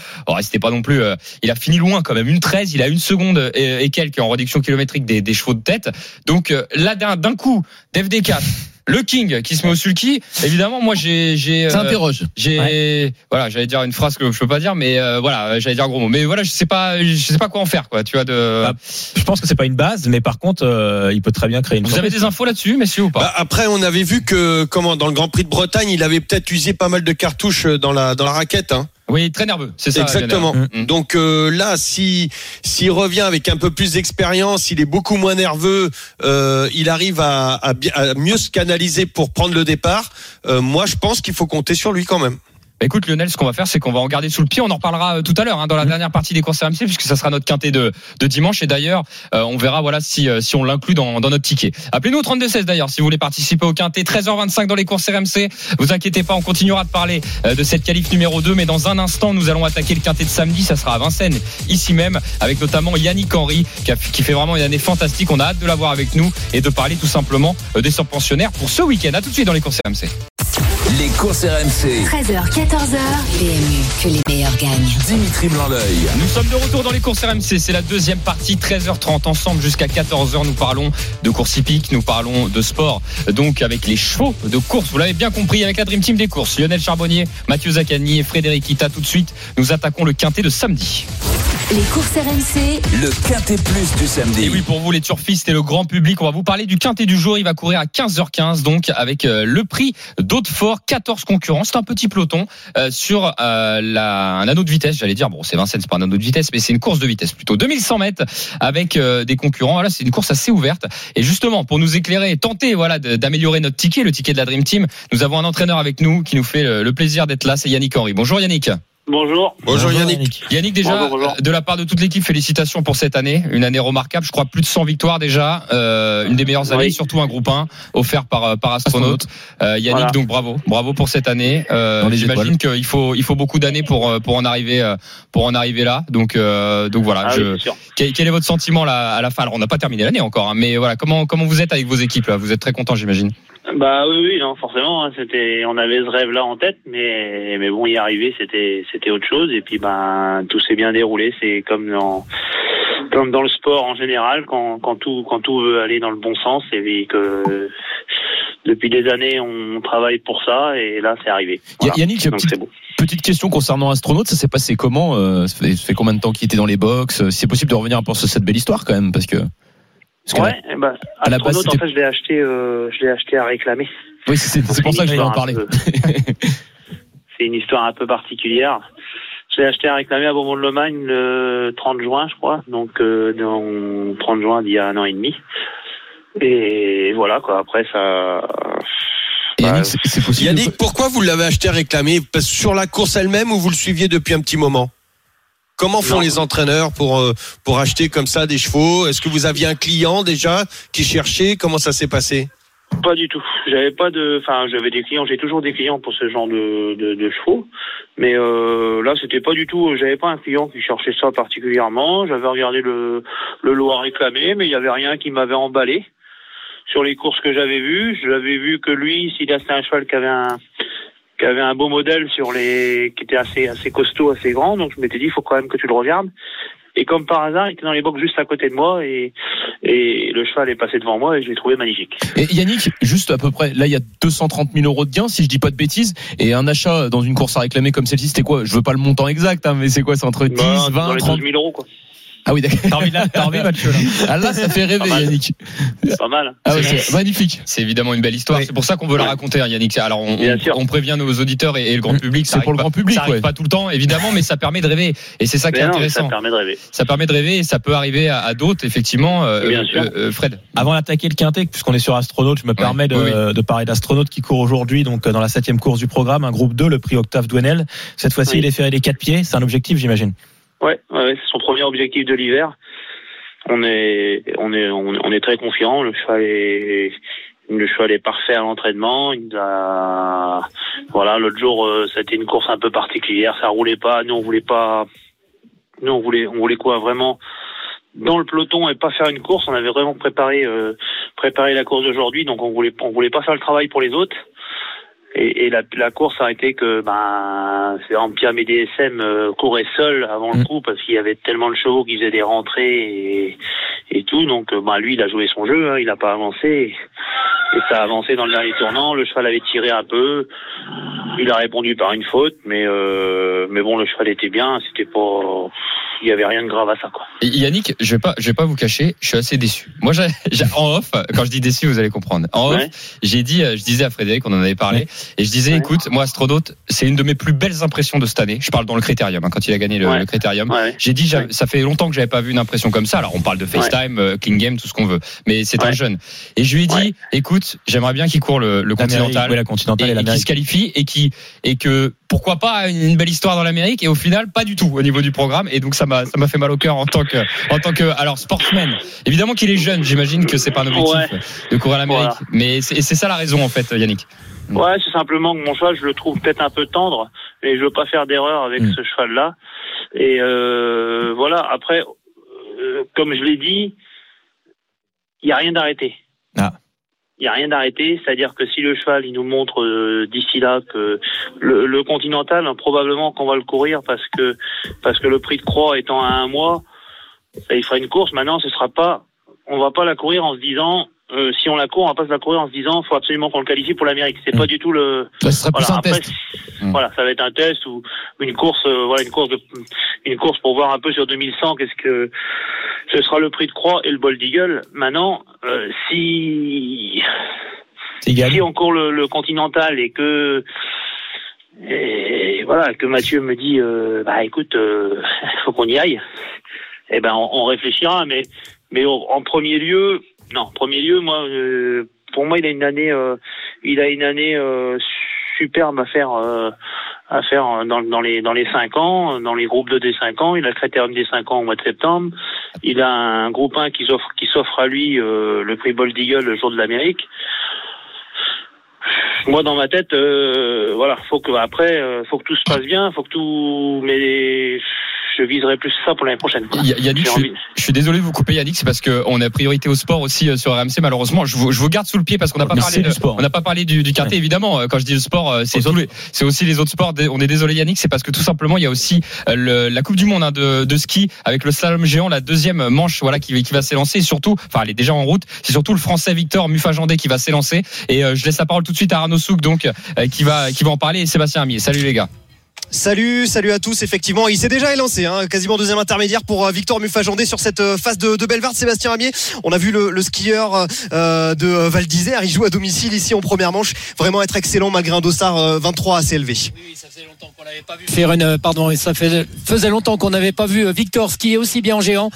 c'était pas non plus. euh, il a fini loin quand même, une 13, il a une seconde et, et quelques en réduction kilométrique des, des chevaux de tête. Donc euh, là d'un d'un coup, d'FD4, le King qui se met au sulky. Évidemment, moi j'ai j'ai Ça euh, interroge. j'ai voilà, j'allais dire une phrase que je peux pas dire, mais euh, voilà, j'allais dire un gros mot. Mais voilà, je sais pas, je sais pas quoi en faire, quoi. Tu vois de. Bah, Je pense que c'est pas une base, mais par contre, euh, il peut très bien créer une. Vous avez des infos là-dessus, messieurs ou pas? Bah, après, on avait vu que, comment, dans le Grand Prix de Bretagne, il avait peut-être usé pas mal de cartouches dans la, dans la raquette, hein. Oui, très nerveux, c'est ça. Exactement. Mm. Donc euh, là, si s'il revient avec un peu plus d'expérience, il est beaucoup moins nerveux, euh, il arrive à, à, bien- à mieux se canaliser pour prendre le départ. euh, moi, je pense qu'il faut compter sur lui quand même. Bah, Écoute Lionel, ce qu'on va faire, c'est qu'on va en garder sous le pied. On en reparlera euh, tout à l'heure hein, dans la dernière partie des courses RMC, puisque ça sera notre quintet de, de dimanche. Et d'ailleurs, euh, on verra voilà si, euh, si on l'inclut dans, dans notre ticket. Appelez-nous au 32 16 d'ailleurs si vous voulez participer au quintet. 13h25 dans les courses RMC. Vous inquiétez pas, on continuera de parler euh, de cette qualif numéro 2, mais dans un instant, nous allons attaquer le quintet de samedi. Ça sera à Vincennes, ici même, avec notamment Yannick Henry, qui, a- qui fait vraiment une année fantastique. On a hâte de l'avoir avec nous et de parler tout simplement euh, des pensionnaires pour ce week-end. À tout de suite dans les courses RMC. Les courses RMC. 13h, 14h. PMU, que les meilleurs gagnent. Dimitri Blanc-L'œil. Nous sommes de retour dans les courses RMC. C'est la deuxième partie, 13h30 ensemble jusqu'à 14h. Nous parlons de course hippique, nous parlons de sport. Donc avec les chevaux de course, vous l'avez bien compris, avec la Dream Team des courses. Lionel Charbonnier, Mathieu Zaccani et Frédéric Ita. Tout de suite, nous attaquons le quintet de samedi. Les courses RMC, Le Quintet Plus du samedi. Et oui, pour vous les turfistes et le grand public, on va vous parler du quintet du jour. Il va courir à 15h15, donc avec euh, le prix d'Hautefort, 14 concurrents. C'est un petit peloton euh, sur euh, la, un anneau de vitesse, j'allais dire. Bon, c'est Vincennes, c'est pas un anneau de vitesse, mais c'est une course de vitesse plutôt. 2100 mètres avec euh, des concurrents. Voilà, c'est une course assez ouverte. Et justement, pour nous éclairer, tenter voilà d'améliorer notre ticket, le ticket de la Dream Team, nous avons un entraîneur avec nous qui nous fait le plaisir d'être là. C'est Yannick Henry. Bonjour Yannick. Bonjour. Bonjour Yannick. Yannick, déjà, Bonjour, bonjour. de la part de toute l'équipe, félicitations pour cette année. Une année remarquable. Je crois plus de 100 victoires déjà. Euh, une des meilleures années, surtout un groupe 1 offert par, euh, par Astronaute. Euh, Yannick, Voilà. donc bravo. Bravo pour cette année. Euh, J'imagine qu'il faut, il faut beaucoup d'années pour, euh, pour en arriver, euh, pour en arriver là. Donc, euh, donc voilà. Ah je- oui, quel, quel est votre sentiment là, à la fin Alors, on n'a pas terminé l'année encore, hein, mais voilà. Comment, comment vous êtes avec vos équipes là? Vous êtes très content, j'imagine. Bah oui, oui, non, forcément. hein, c'était, on avait ce rêve-là en tête, mais mais bon, y arriver, c'était c'était autre chose. Et puis ben, tout s'est bien déroulé. C'est comme dans comme dans le sport en général, quand quand tout quand tout veut aller dans le bon sens, et que depuis des années, on travaille pour ça, et là, c'est arrivé. Voilà. Yannick, Donc petite, bon. petite question concernant Astronaute, ça s'est passé comment euh, ça, fait, ça fait combien de temps qu'il était dans les box? Si c'est possible de revenir un peu sur cette belle histoire quand même, parce que. Parce que- Ouais, à la base, Astronaute, en fait, je l'ai acheté, euh, je l'ai acheté à réclamer. Oui, c'est c'est pour ça que je voulais en parler. C'est une histoire un peu particulière. Je l'ai acheté à réclamer à Beaumont-de-Lomagne le 30 juin, je crois. Donc, euh, dans 30 juin d'il y a un an et demi. Et voilà, quoi. Après, ça. Et Bah, Yannick, Yannick, pourquoi vous l'avez acheté à réclamer? Parce que Sur la course elle-même ou vous le suiviez depuis un petit moment? Comment font Non. les entraîneurs pour euh, pour acheter comme ça des chevaux? Est-ce que vous aviez un client déjà qui cherchait? Comment ça s'est passé? Pas du tout. J'avais pas de. Enfin, j'avais des clients. J'ai toujours des clients pour ce genre de, de, de chevaux. Mais euh, là, c'était pas du tout. J'avais pas un client qui cherchait ça particulièrement. J'avais regardé le, le lot à réclamer, mais il y avait rien qui m'avait emballé. Sur les courses que j'avais vues, j'avais vu que lui, s'il a c'était un cheval qui avait un qui avait un beau modèle sur les qui était assez assez costaud, assez grand. Donc je m'étais dit, il faut quand même que tu le regardes. Et comme par hasard, il était dans les box juste à côté de moi et, et le cheval est passé devant moi et je l'ai trouvé magnifique. Et Yannick, juste à peu près, là il y a 230 000 euros de gains, si je dis pas de bêtises, et un achat dans une course à réclamer comme celle-ci, c'était quoi? Je veux pas le montant exact, hein, mais c'est quoi? C'est entre 10, Bah, 20, dans les 30 12 000 euros, quoi. Ah oui, d'accord. T'as envie, de- t'as envie, Mathieu, là Ah là, ça fait rêver. Yannick. C'est pas mal. Ah ouais, C'est- magnifique. C'est évidemment une belle histoire. Oui. C'est pour ça qu'on veut la raconter, hein, Yannick. Alors, on, on- prévient nos auditeurs et, et le grand public. ça C'est pour le grand public, Ça arrive ouais. pas tout le temps, évidemment, mais ça permet de rêver. Et c'est ça qui est non, mais ça intéressant. permet de rêver. Ça permet de rêver et ça peut arriver à, à d'autres, effectivement. euh, Bien euh, sûr. euh, Fred. Avant d'attaquer le quintet, puisqu'on est sur astronaute, je me permets de, oui, de parler d'astronaute qui court aujourd'hui, donc euh, dans la septième course du programme, un groupe 2, le prix Octave Douenel. Cette fois-ci, Oui. il est ferré les quatre pieds. C'est un objectif, j'imagine. Ouais, ouais, c'est son premier objectif de l'hiver. On est, on est, on, on est très confiant. Le cheval est, le cheval est parfait à l'entraînement. Il a, voilà, l'autre jour, euh, c'était une course un peu particulière. Ça roulait pas. Nous, on voulait pas. Nous, on voulait, on voulait quoi vraiment dans le peloton et pas faire une course. On avait vraiment préparé, euh, préparé la course d'aujourd'hui. Donc, on voulait, on voulait pas faire le travail pour les autres. Et, et la, la course a été que ben c'est Ampiam et DSM euh, couraient seuls avant le Mm. coup parce qu'il y avait tellement de chevaux qui faisaient des rentrées et, et tout. Donc euh, ben lui il a joué son jeu, hein, il n'a pas avancé. Et ça a avancé dans le dernier tournant. Le cheval avait tiré un peu. Il a répondu par une faute, mais euh, mais bon le cheval était bien. C'était pas, il y avait rien de grave à ça quoi. Et Yannick, je vais pas, je vais pas vous cacher, je suis assez déçu. Moi, j'ai, en off, quand je dis déçu, vous allez comprendre. En off, j'ai dit, euh, je disais à Frédéric, on en avait parlé, et je disais, Ouais. écoute, moi, Astronaute, c'est une de mes plus belles impressions de cette année. Je parle dans le critérium, hein, quand il a gagné le, le critérium. J'ai dit, ça fait longtemps que j'avais pas vu une impression comme ça. Alors, on parle de FaceTime, euh, Clean Game, tout ce qu'on veut. Mais c'est un jeune. Et je lui ai dit, Ouais. J'aimerais bien qu'il court le, Continental. oui, la continentale et, et et qui se qualifie et qui et que pourquoi pas une, une belle histoire dans l'Amérique et au final pas du tout au niveau du programme et donc ça m'a ça m'a fait mal au cœur en tant que en tant que alors sportsman évidemment qu'il est jeune j'imagine que c'est pas un objectif de courir à l'Amérique Voilà. mais c'est ça la raison en fait Yannick Ouais, c'est simplement que mon cheval, je le trouve peut-être un peu tendre, et je veux pas faire d'erreur avec Mm. ce cheval-là. Et euh, voilà. Après, euh, comme je l'ai dit, il y a rien d'arrêté. Ah. Il y a rien d'arrêté, c'est-à-dire que si le cheval, il nous montre euh, d'ici là que le, le Continental, hein, probablement qu'on va le courir parce que parce que le prix de croix étant à un mois, ça, il fera une course. Maintenant, ce sera pas, on va pas la courir en se disant. Euh, si on la court, on va pas se la courir en se disant faut absolument qu'on le qualifie pour l'Amérique. C'est Mm. pas du tout le, Ça plus voilà, un après, test. Mm. voilà, ça va être un test ou une course, euh, voilà, une course de, une course pour voir un peu sur 2100 qu'est-ce que ce sera le prix de croix et le bol d'eagle. Maintenant, euh, si si on court le, le continental et que et voilà que Mathieu me dit euh, bah écoute euh, faut qu'on y aille eh ben on, on réfléchira mais mais en premier lieu non premier lieu moi euh, pour moi il a une année euh, il a une année euh, superbe à faire euh, à faire euh, dans, dans les dans les cinq ans, dans les groupes de des 5 ans. Il a le critérium des 5 ans au mois de septembre. Il a un groupe 1 qui s'offre qui s'offre à lui euh, le prix Bold Eagle le jour de l'Amérique. Moi, dans ma tête, euh, voilà, faut que après, euh, faut que tout se passe bien, faut que tout, mais je viserai plus ça pour l'année prochaine. Yannick, je suis, envie- je suis désolé de vous couper Yannick, c'est parce qu'on a priorité au sport aussi euh, sur RMC malheureusement. Je vous, je vous garde sous le pied parce qu'on n'a pas parlé de, du sport. on n'a pas parlé du, du quartier évidemment. Euh, Quand je dis le sport, euh, c'est c'est aussi les autres sports. On est désolé Yannick, c'est parce que tout simplement il y a aussi euh, le- la Coupe du Monde hein, de, de ski avec le slalom géant, la deuxième manche voilà qui, qui va s'élancer et surtout, enfin elle est déjà en route. C'est surtout le Français Victor Mufajandé qui va s'élancer et euh, je laisse la parole tout de suite à Arnaud Souk donc euh, qui va qui va en parler et Sébastien Amier. Salut les gars. Salut, salut à tous. Effectivement, il s'est déjà élancé, hein, quasiment deuxième intermédiaire pour euh, Victor Mufajandé sur cette euh, phase de, de Bellevarde. Sébastien Ramier, on a vu le, le skieur euh, de Val d'Isère. Il joue à domicile ici en première manche. Vraiment être excellent malgré un dossard euh, 23 assez élevé. faire une pardon ça faisait longtemps qu'on n'avait pas vu euh, Victor skier aussi bien en géant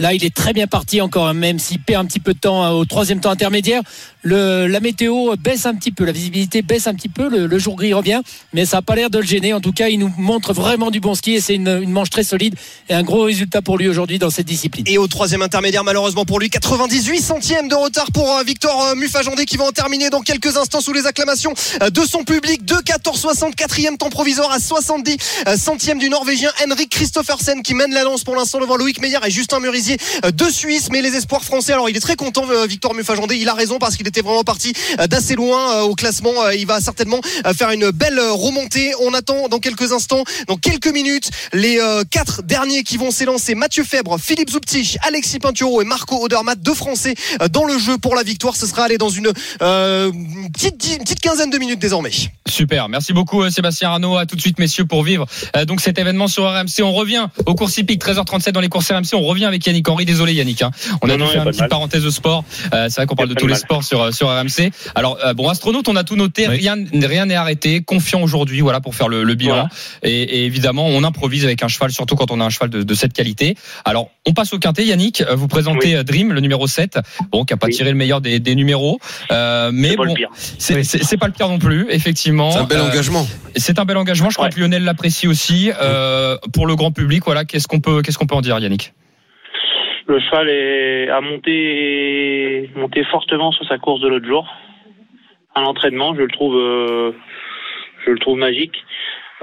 Là, il est très bien parti encore, hein, même s'il perd un petit peu de temps euh, au troisième temps intermédiaire. Le, la météo baisse un petit peu, la visibilité baisse un petit peu, le, le jour gris revient, mais ça n'a pas l'air de le gêner. En tout cas, il nous montre vraiment du bon ski et c'est une, une manche très solide et un gros résultat pour lui aujourd'hui dans cette discipline. Et au troisième intermédiaire, malheureusement pour lui, 98 centièmes de retard pour euh, Victor euh, Mufajandé qui va en terminer dans quelques instants sous les acclamations euh, de son public. 2 14 quatrième temps provisoire à 70 euh, centièmes du Norvégien Henrik Christophersen qui mène la lance pour l'instant devant Loïc Meyer et Justin Murisier euh, de Suisse. Mais les espoirs français, alors il est très content Victor Mufajandé, il a raison parce qu'il était vraiment parti euh, d'assez loin euh, au classement. Euh, Il va certainement faire une belle remontée. On attend dans quelques instants, dans quelques minutes, les quatre derniers qui vont s'élancer. Mathieu Fèbre, Philippe Zouptich, Alexis Pinturo et Marco Odermatt, deux Français dans le jeu pour la victoire. Ce sera aller dans une euh, petite, dix- une petite quinzaine de minutes désormais. Super, merci beaucoup Sébastien Arnaud. À tout de suite messieurs pour vivre euh, donc cet événement sur RMC. On revient aux courses hippiques 13h37 dans les courses RMC. On revient avec Yannick Henry. Désolé Yannick, hein. on a Non, dû non, y faire a une petite mal. parenthèse de sport. Euh, c'est vrai qu'on parle de tous les mal. sports sur sur RMC. Alors euh, bon astronaute, on a tout noté. Oui. Rien rien n'est arrêté. Confiant aujourd'hui, voilà pour faire le, le bilan. Voilà. Et, et évidemment, on improvise avec un cheval, surtout quand on a un cheval de, de cette qualité. Alors on passe au quintet. Yannick, euh, vous présentez Oui. euh, Dream, le numéro 7 bon qui a pas Oui. tiré le meilleur des, des numéros, euh, mais C'est pas bon, le pire. c'est c'est- c'est pas le pire non plus, effectivement. C'est un bel Euh, engagement. c'est un bel engagement. Je crois Ouais. que Lionel l'apprécie aussi. Euh, pour le grand public, voilà, qu'est-ce qu'on peut, qu'est-ce qu'on peut en dire, Yannick? Le cheval est, a monté, monté fortement sur sa course de l'autre jour. À l'entraînement, je le trouve, euh, je le trouve magique.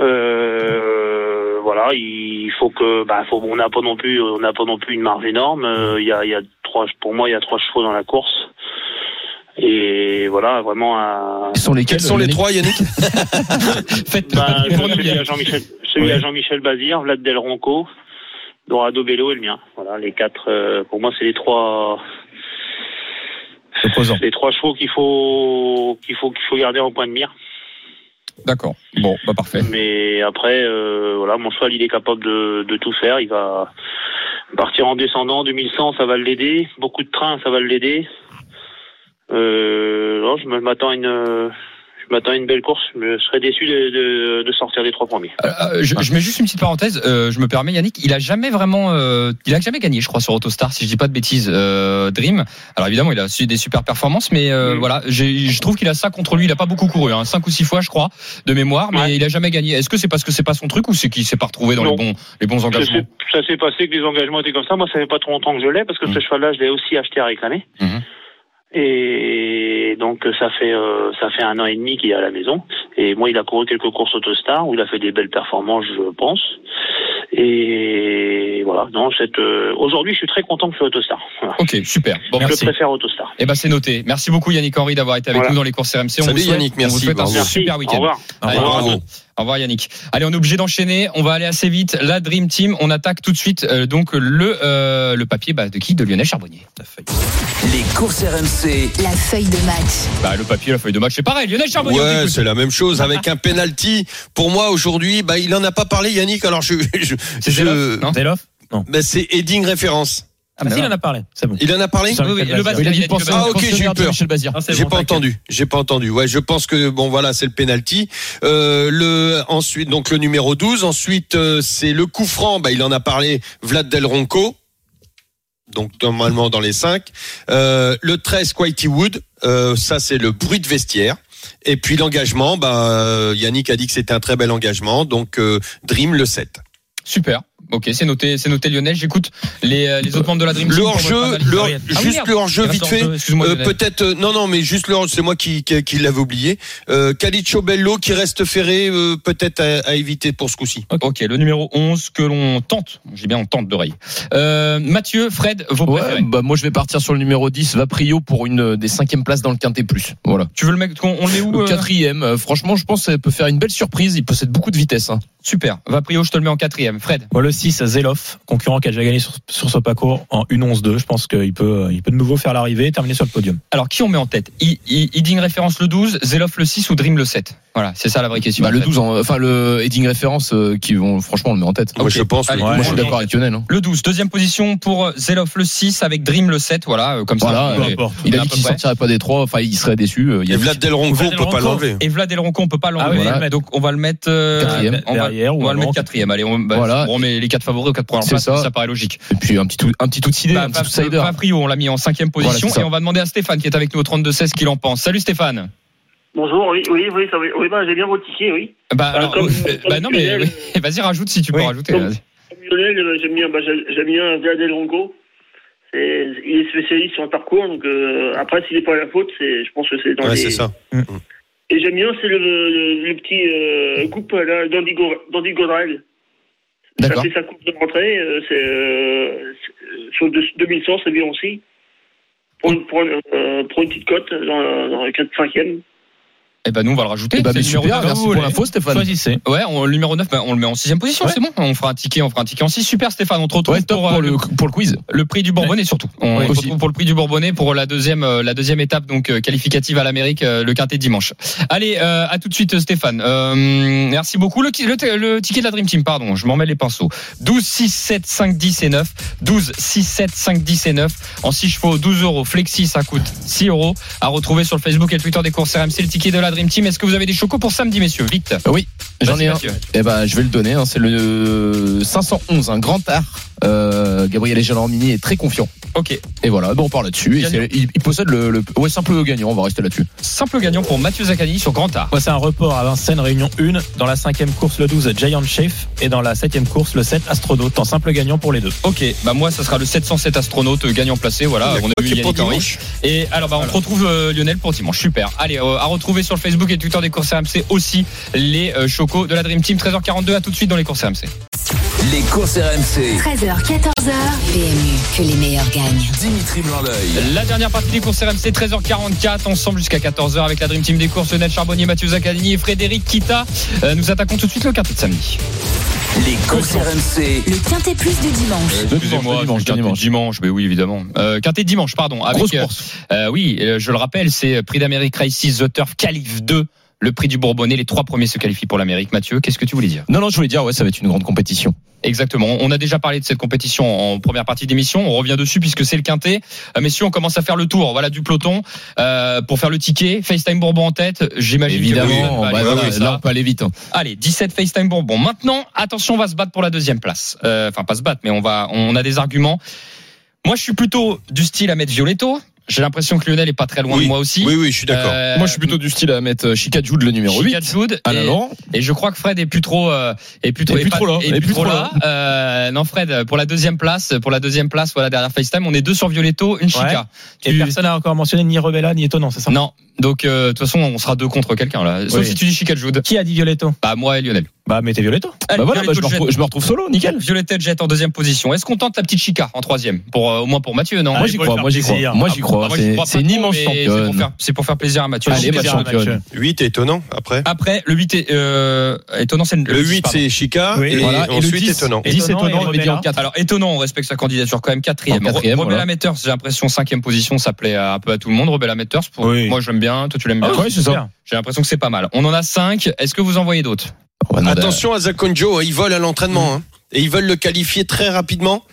Euh, voilà, il faut que, bah, faut, on n'a pas non plus, on n'a pas non plus une marge énorme. Euh, Il y a, il y a trois, pour moi, il y a trois chevaux dans la course. Et voilà, vraiment un. Ils sont lesquels Quels sont les trois, Yannick Faites Ben, pour nous, celui à. Jean-Michel, celui à Jean-Michel Bazir, Vlad Del Ronco, Dorado Bello et le mien. Voilà, les quatre. euh, pour moi, c'est les trois. Opposant. Les trois chevaux qu'il faut qu'il faut qu'il faut garder en point de mire. D'accord. Bon, bah parfait. Mais après, euh, voilà, mon cheval, il est capable de, de tout faire. Il va partir en descendant. 2100, ça va l'aider. Beaucoup de trains, ça va l'aider. Euh, non, je m'attends à une, euh, je m'attends à une belle course. Je serais déçu de, de, de sortir des trois premiers. Euh, euh, je, je mets juste une petite parenthèse. euh, je me permets, Yannick. Il a jamais vraiment, euh, il a jamais gagné, je crois, sur Autostar, si je dis pas de bêtises. Euh, Dream. Alors évidemment, il a su des super performances, mais euh, Mm. voilà, je trouve qu'il a ça contre lui. Il a pas beaucoup couru, hein, cinq ou six fois, je crois, de mémoire, mais Ouais. il a jamais gagné. Est-ce que c'est parce que c'est pas son truc ou c'est qu'il s'est pas retrouvé dans Non. les bons, les bons engagements? Ça s'est passé que les engagements étaient comme ça. Moi, ça fait pas trop longtemps que je l'ai parce que Mm. ce cheval-là, je l'ai aussi acheté à réclamer. Mhm. Et donc ça fait euh, ça fait un an et demi qu'il est à la maison. Et moi, il a couru quelques courses Autostar où il a fait des belles performances, je pense. Et voilà. Non, cette euh, aujourd'hui, je suis très content que je sois Autostar. Voilà. Ok, super. Bon, je merci. préfère Autostar. Eh ben c'est noté. Merci beaucoup Yannick Henry d'avoir été avec Voilà. nous dans les courses RMC. On Salut vous souhaite, Yannick, on merci, vous souhaite un. Merci. super Au week-end. revoir. Allez, Bravo. Au revoir Yannick. Allez, on est obligé d'enchaîner. On va aller assez vite. La Dream Team, on attaque tout de suite euh, donc le euh, le papier bah, de qui De Lionel Charbonnier. Les courses RMC. La feuille de match. Bah le papier, la feuille de match, c'est pareil. Lionel Charbonnier. on Ouais, c'est la même chose avec un penalty. Pour moi aujourd'hui, bah il en a pas parlé Yannick. Alors je, je, C'est je- Zeloff, non Zeloff bah, c'est heading référence. Ah, bah, si, il en a parlé. C'est bon. Il en a parlé Oui, oui, le Bazir. Il a il a dit Bazir. Ah, ok, j'ai eu peur. J'ai pas entendu. J'ai pas entendu. Ouais, je pense que bon voilà, c'est le penalty. Euh, le ensuite donc le numéro 12, ensuite euh, c'est le coup franc, bah il en a parlé Vlad Del Ronco. Donc normalement dans les 5. Euh, le 13 Quitey Wood, euh, ça c'est le bruit de vestiaire. Et puis l'engagement, bah, euh, Yannick a dit que c'était un très bel engagement, donc euh, Dream le 7. Super. Ok, c'est noté, c'est noté Lionel. J'écoute les, euh, les autres membres de la Dream Team. Le hors-jeu, analyse. le hors- Ah oui, juste merde. le hors-jeu Il vite fait. Euh, peut-être euh, non non mais juste le hors- c'est moi qui qui, qui l'avais oublié. Euh, Calicio Bello qui reste ferré euh, peut-être à, à éviter pour ce coup-ci. Ok, le numéro 11 que l'on tente. J'ai bien on tente d'oreille. Euh, Mathieu, Fred, vos Ouais, préférés. bah moi je vais partir sur le numéro 10, Vaprio pour une des cinquièmes places dans le Quintet Plus. Voilà. Tu veux le mec qu'on on l'est où Le quatrième, euh, franchement, je pense que ça peut faire une belle surprise. Il possède beaucoup de vitesse. Hein. Super. Vaprio, je te le mets en quatrième. Fred. Le 6, Zeloff, concurrent qui a déjà gagné sur, sur ce parcours en 1-11-2. Je pense qu'il peut, il peut de nouveau faire l'arrivée et terminer sur le podium. Alors, qui on met en tête? Heading référence le 12, Zeloff le 6 ou Dream le 7 Voilà, c'est ça la vraie question. Bah, le en fait. 12, en- enfin le heading référence euh, qui vont franchement on le met en tête. Moi je pense. Allez. Moi je suis d'accord avec. Lionel. hein. Le 12, deuxième position pour Zeloff le 6 avec Dream le 7. Voilà, euh, comme Voilà, ça. peu Il a à dit qu'il près. sortirait pas des trois. Enfin il serait déçu. euh, Il y a Et Vlad Del Ronco, Vlad on Del peut pas l'enlever. Et Vlad El Ronco, on peut pas l'enlever. Ah mettre- Donc on va le mettre euh, Quatrième. On va, Derrière ou on va le mettre quatrième. Allez, on, bah, on remet les quatre favoris aux quatre premières places. Ça. ça. paraît logique. Et puis un petit tout, un petit outsider, Bah, un petit outsider. On l'a mis en cinquième position Voilà, et on va demander à Stéphane qui est avec nous au 32-16 ce qu'il en pense. Salut Stéphane. Bonjour, oui, oui, oui, ça, oui bah, j'ai bien votre ticket, oui. Bah, Ah, alors, comme- euh, comme bah non mais oui. vas-y rajoute si tu peux Oui, rajouter. comme- Lionel, euh, j'aime bien, bah, j'ai- j'aime bien Vlad Il est spécialiste sur le parcours, donc euh, après, s'il n'est pas à la faute, c'est, je pense que c'est dans Ouais, les... c'est ça. Et j'aime bien, c'est le, le, le petit euh, coupe là, d'Andy Go- Godrel. Ça D'accord. fait sa coupe de rentrée, euh, c'est, euh, c'est- sur le 2100, c'est bien aussi. Pour une, pour une, euh, pour une petite cote dans, dans le 4-5e. Eh ben nous on va le rajouter. Eh mais numéro super, 9. merci pour l'info Stéphane. Choisissez. Ouais, on, le numéro 9, bah, on le met en sixième position, Ouais. c'est bon. On fera un ticket, on fera un ticket en 6. Super Stéphane, on te retrouve Ouais, pour, pour, euh, le, pour le quiz. le prix du Bourbonnais surtout. On Ouais, retrouve pour le prix du Bourbonnais pour la deuxième euh, la deuxième étape donc euh, qualificative à l'Amérique le quintet dimanche. Allez, à tout de suite Stéphane. Merci beaucoup. Le, le, le ticket de la Dream Team, pardon, je m'en mets les pinceaux. 12 6 7 5 10 et 9. 12 6 7 5 10 et 9. En 6 chevaux 12 euros. Flexi ça coûte 6 euros. À retrouver sur le Facebook et le Twitter des courses RMC le ticket de la Dream Team. Est-ce que vous avez des chocos pour samedi messieurs? Vite. Oui, j'en ai un. Mathieu. Eh ben, je vais le donner. hein, C'est le 511, un grand art. Euh, Gabriel Gelormini est très confiant. Ok. Et voilà, bon, on part là-dessus. Il, il possède le, le ouais, simple gagnant. On va rester là-dessus. Simple gagnant pour Mathieu Zaccani sur Grand Art. Moi, c'est un report à Vincennes, Réunion 1. Dans la cinquième course, le 12, Giant Chef. Et dans la septième course, le 7, Astronaute. En simple gagnant pour les deux. Ok, bah moi ça sera le 707 astronaute euh, gagnant placé, voilà, on a vu Yannick. Et alors bah on retrouve euh, Lionel pour dimanche, super. Allez, euh, à retrouver sur Facebook et Twitter des courses RMC aussi les euh, chocos de la Dream Team 13h42 à tout de suite dans les courses RMC. Les courses RMC. 13h, 14h. PMU, que les meilleurs gagnent. Dimitri Blanc-L'œil. La dernière partie des courses RMC 13h44 ensemble jusqu'à 14h avec la Dream Team des courses Lionel Charbonnier, Mathieu Zaccani et Frédéric Kita. Euh, nous attaquons tout de suite le quintet de samedi. Les courses RMC. Le quintet plus du dimanche. Excusez-moi, de dimanche, dimanche. dimanche, mais oui évidemment. Euh, quintet de dimanche, pardon. Avec, Grosse euh, course. Euh, oui, euh, je le rappelle, c'est Prix d'Amérique Races The Turf Calif 2, le prix du Bourbonnais. Les trois premiers se qualifient pour l'Amérique. Mathieu, qu'est-ce que tu voulais dire? Non, non, je voulais dire, ouais, ça va être une grande compétition. Exactement. On a déjà parlé de cette compétition en première partie d'émission. On revient dessus puisque c'est le quintet. Euh, messieurs, on commence à faire le tour. Voilà du peloton euh, pour faire le ticket. FaceTime Bourbon en tête. J'imagine. que Évidemment, va bah, là, on peut aller vite. hein. Allez, 17 FaceTime Bourbon. Maintenant, attention, on va se battre pour la deuxième place. Euh, Enfin, pas se battre, mais on va, on a des arguments. Moi, je suis plutôt du style à mettre Violetto. J'ai l'impression que Lionel est pas très loin Oui. de moi aussi. Oui, oui, je suis d'accord. Euh, Moi, je suis plutôt du style à mettre euh, Chica Jude, le numéro 8. Chica Jude À et-. Et je crois que Fred est plus trop, euh, est plus trop, Est plus trop là, est plus trop là. Euh, non, Fred, pour la deuxième place, pour la deuxième place, voilà derrière FaceTime, on est deux sur Violetto, une Chica. Et Tu- personne n'a encore mentionné ni Rebella ni Étonnant, c'est ça? Non. Donc euh, de toute façon, on sera deux contre quelqu'un là. Sauf Oui. si tu dis Chica Jude. Qui a dit Violetto? Bah moi et Lionel. Bah, mettez Violetto. Allez, Bah voilà, bah, je, me Violetto retrouve, Jet. je me retrouve solo, nickel. Violetta Jet en deuxième position. Est-ce qu'on tente la petite Chica en troisième pour euh, au moins pour Mathieu non? Ah, Moi, j'y crois, moi, j'y crois. Moi, j'y Ah, crois. C'est une immense championne. pour faire, c'est pour faire plaisir à Mathieu. Allez, ma plaisir à championne. Mathieu. 8 étonnant après. Après le 8 est euh, étonnant, c'est Le 8 pardon. c'est Chica Oui. et Voilà, et le ensuite 10. étonnant. Et 10 Étonnant étonnant, et je en Rebella. 4. Alors étonnant, on respecte sa candidature quand même quatrième. Rebella voilà. Matters, j'ai l'impression cinquième position, ça plaît un peu à tout le monde. Rebella Matters, pour Oui. moi j'aime bien, toi tu l'aimes bien. Ah c'est ça. J'ai l'impression que c'est pas mal. On en a cinq. Est-ce que vous en voyez d'autres? Attention à Zakonjo, ils volent à l'entraînement hein. et ils veulent le qualifier très rapidement.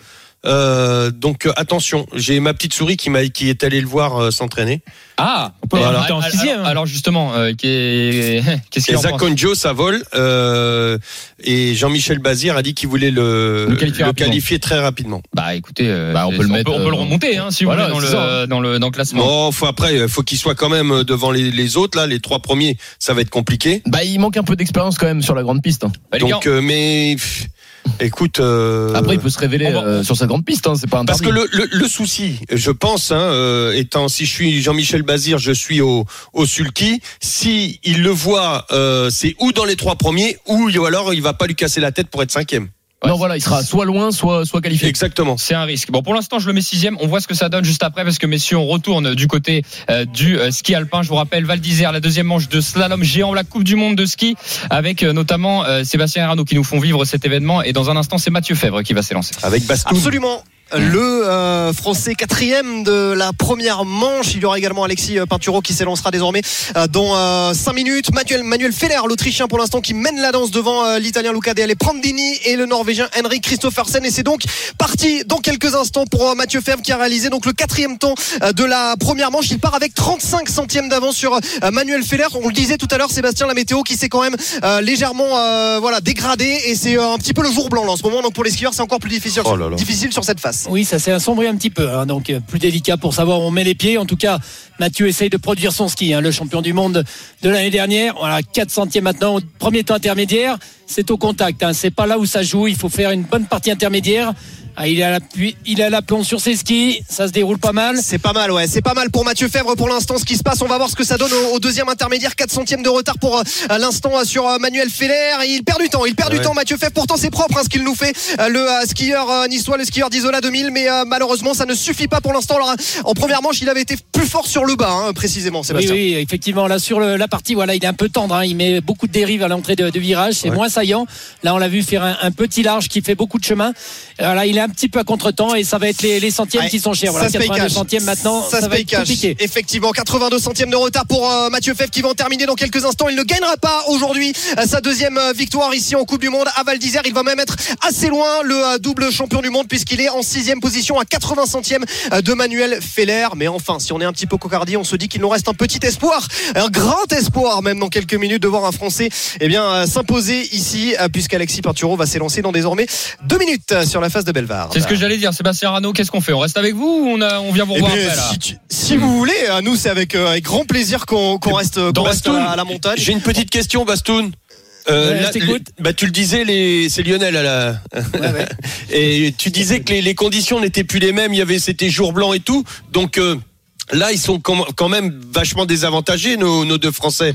Euh, donc euh, attention, j'ai ma petite souris qui m'a qui est allée le voir euh, s'entraîner. Ah, peut Voilà. en alors, sixième, hein. alors justement, euh, qui est- qu'est-ce qu'il en Zach pense Conjo, ça vole. euh, et Jean-Michel Bazir a dit qu'il voulait le, Le qualifier rapidement. qualifier très rapidement. Bah écoutez, euh, Bah, on peut le mettre, on peut, le euh, remonter hein, si voilà, vous voulez dans le, dans le dans le classement. Bon, faut après, faut qu'il soit quand même devant les, les autres là, les trois premiers, ça va être compliqué. Bah, il manque un peu d'expérience quand même sur la grande piste. hein. Bah, Donc, euh, mais pff, écoute. euh, Après, il peut se révéler va- euh, sur cette grande piste. Hein, c'est pas Parce interdit. que le, le, le souci, je pense, hein, euh, étant si je suis Jean-Michel Bazir, je suis au, au sulky. Si il le voit, euh, c'est ou dans les trois premiers, ou ou alors il va pas lui casser la tête pour être cinquième. Non, voilà, il sera soit loin, soit soit qualifié. Exactement. C'est un risque. Bon, pour l'instant, je le mets sixième. On voit ce que ça donne juste après, parce que messieurs, on retourne du côté euh, du euh, ski alpin. Je vous rappelle, Val d'Isère, la deuxième manche de slalom géant, la Coupe du Monde de ski, avec euh, notamment euh, Sébastien Arnaud qui nous font vivre cet événement. Et dans un instant, c'est Mathieu Fèvre qui va s'élancer. Avec Bastoun. Absolument. Le euh, français quatrième de la première manche. Il y aura également Alexis euh, Pinturo qui s'élancera désormais euh, dans 5 minutes. Manuel, Manuel Feller, l'Autrichien pour l'instant, qui mène la danse devant euh, l'Italien Luca Delle Prandini et le Norvégien Henrik Christophersen. Et c'est donc parti dans quelques instants pour euh, Mathieu Fèvre qui a réalisé donc le quatrième temps euh, de la première manche. Il part avec 35 centièmes d'avance sur euh, Manuel Feller. On le disait tout à l'heure, Sébastien, la météo qui s'est quand même euh, légèrement euh, voilà dégradée et c'est euh, un petit peu le jour blanc là, en ce moment. Donc pour les skieurs, c'est encore plus difficile, Oh là là. difficile sur cette face. Oui, ça s'est assombri un petit peu, hein, donc euh, plus délicat pour savoir où on met les pieds. En tout cas, Mathieu essaye de produire son ski, hein, le champion du monde de l'année dernière. Voilà, 4 centièmes maintenant, premier temps intermédiaire, c'est au contact. Hein, c'est pas là où ça joue. Il faut faire une bonne partie intermédiaire. Ah, il a l'appui- il a l'aplomb sur ses skis, ça se déroule pas mal. C'est pas mal, ouais. C'est pas mal pour Mathieu Fèvre pour l'instant. Ce qui se passe, on va voir ce que ça donne au, au deuxième intermédiaire. 4 centièmes de retard pour euh, l'instant euh, sur euh, Manuel Feller. Il perd du temps, il perd du temps. Mathieu Fèvre, pourtant c'est propre hein, ce qu'il nous fait. Euh, le euh, skieur euh, niçois, le skieur d'Isola 2000, mais euh, malheureusement ça ne suffit pas pour l'instant. Alors, En première manche, il avait été plus fort sur le bas, hein, précisément, Oui, Sébastien. oui, effectivement. Là, sur le- la partie, voilà, il est un peu tendre. hein. Il met beaucoup de dérives à l'entrée de, de virage. C'est Ouais. moins Là, on l'a vu faire un, un petit large qui fait beaucoup de chemin. Voilà, il est un petit peu à contre-temps et ça va être les, les centièmes Ouais, qui sont chers. Voilà, ça se paye 82 cash. centièmes maintenant. Ça, va paye être compliqué. Effectivement, 82 centièmes de retard pour euh, Mathieu Fèvre qui va en terminer dans quelques instants. Il ne gagnera pas aujourd'hui euh, sa deuxième euh, victoire ici en Coupe du Monde à Val d'Isère. Il va même être assez loin, le double champion du monde, puisqu'il est en sixième position à 80 centièmes de Manuel Feller. Mais enfin, si on est un petit peu cocardier, on se dit qu'il nous reste un petit espoir, un grand espoir même dans quelques minutes de voir un Français eh bien, s'imposer ici, euh, puisqu'Alexis Pinturo va s'élancer dans désormais deux minutes euh, sur la face de Belvar. C'est ce que j'allais dire, Sébastien Arnaud. Qu'est-ce qu'on fait? On reste avec vous ou on, a- on vient vous Eh revoir bien, après là? si, tu- si vous voulez, nous c'est avec, euh, avec grand plaisir qu'on reste, reste à, Bastoun, la, à la montagne. J'ai une petite question, Bastoun. Euh, Ouais, là, les- bah, tu le disais, les, c'est Lionel à la. Ouais, ouais. et tu disais que les, les conditions n'étaient plus les mêmes. Il y avait, c'était jour blanc et tout. Donc euh, là, ils sont quand quand même vachement désavantagés, nos, nos deux Français.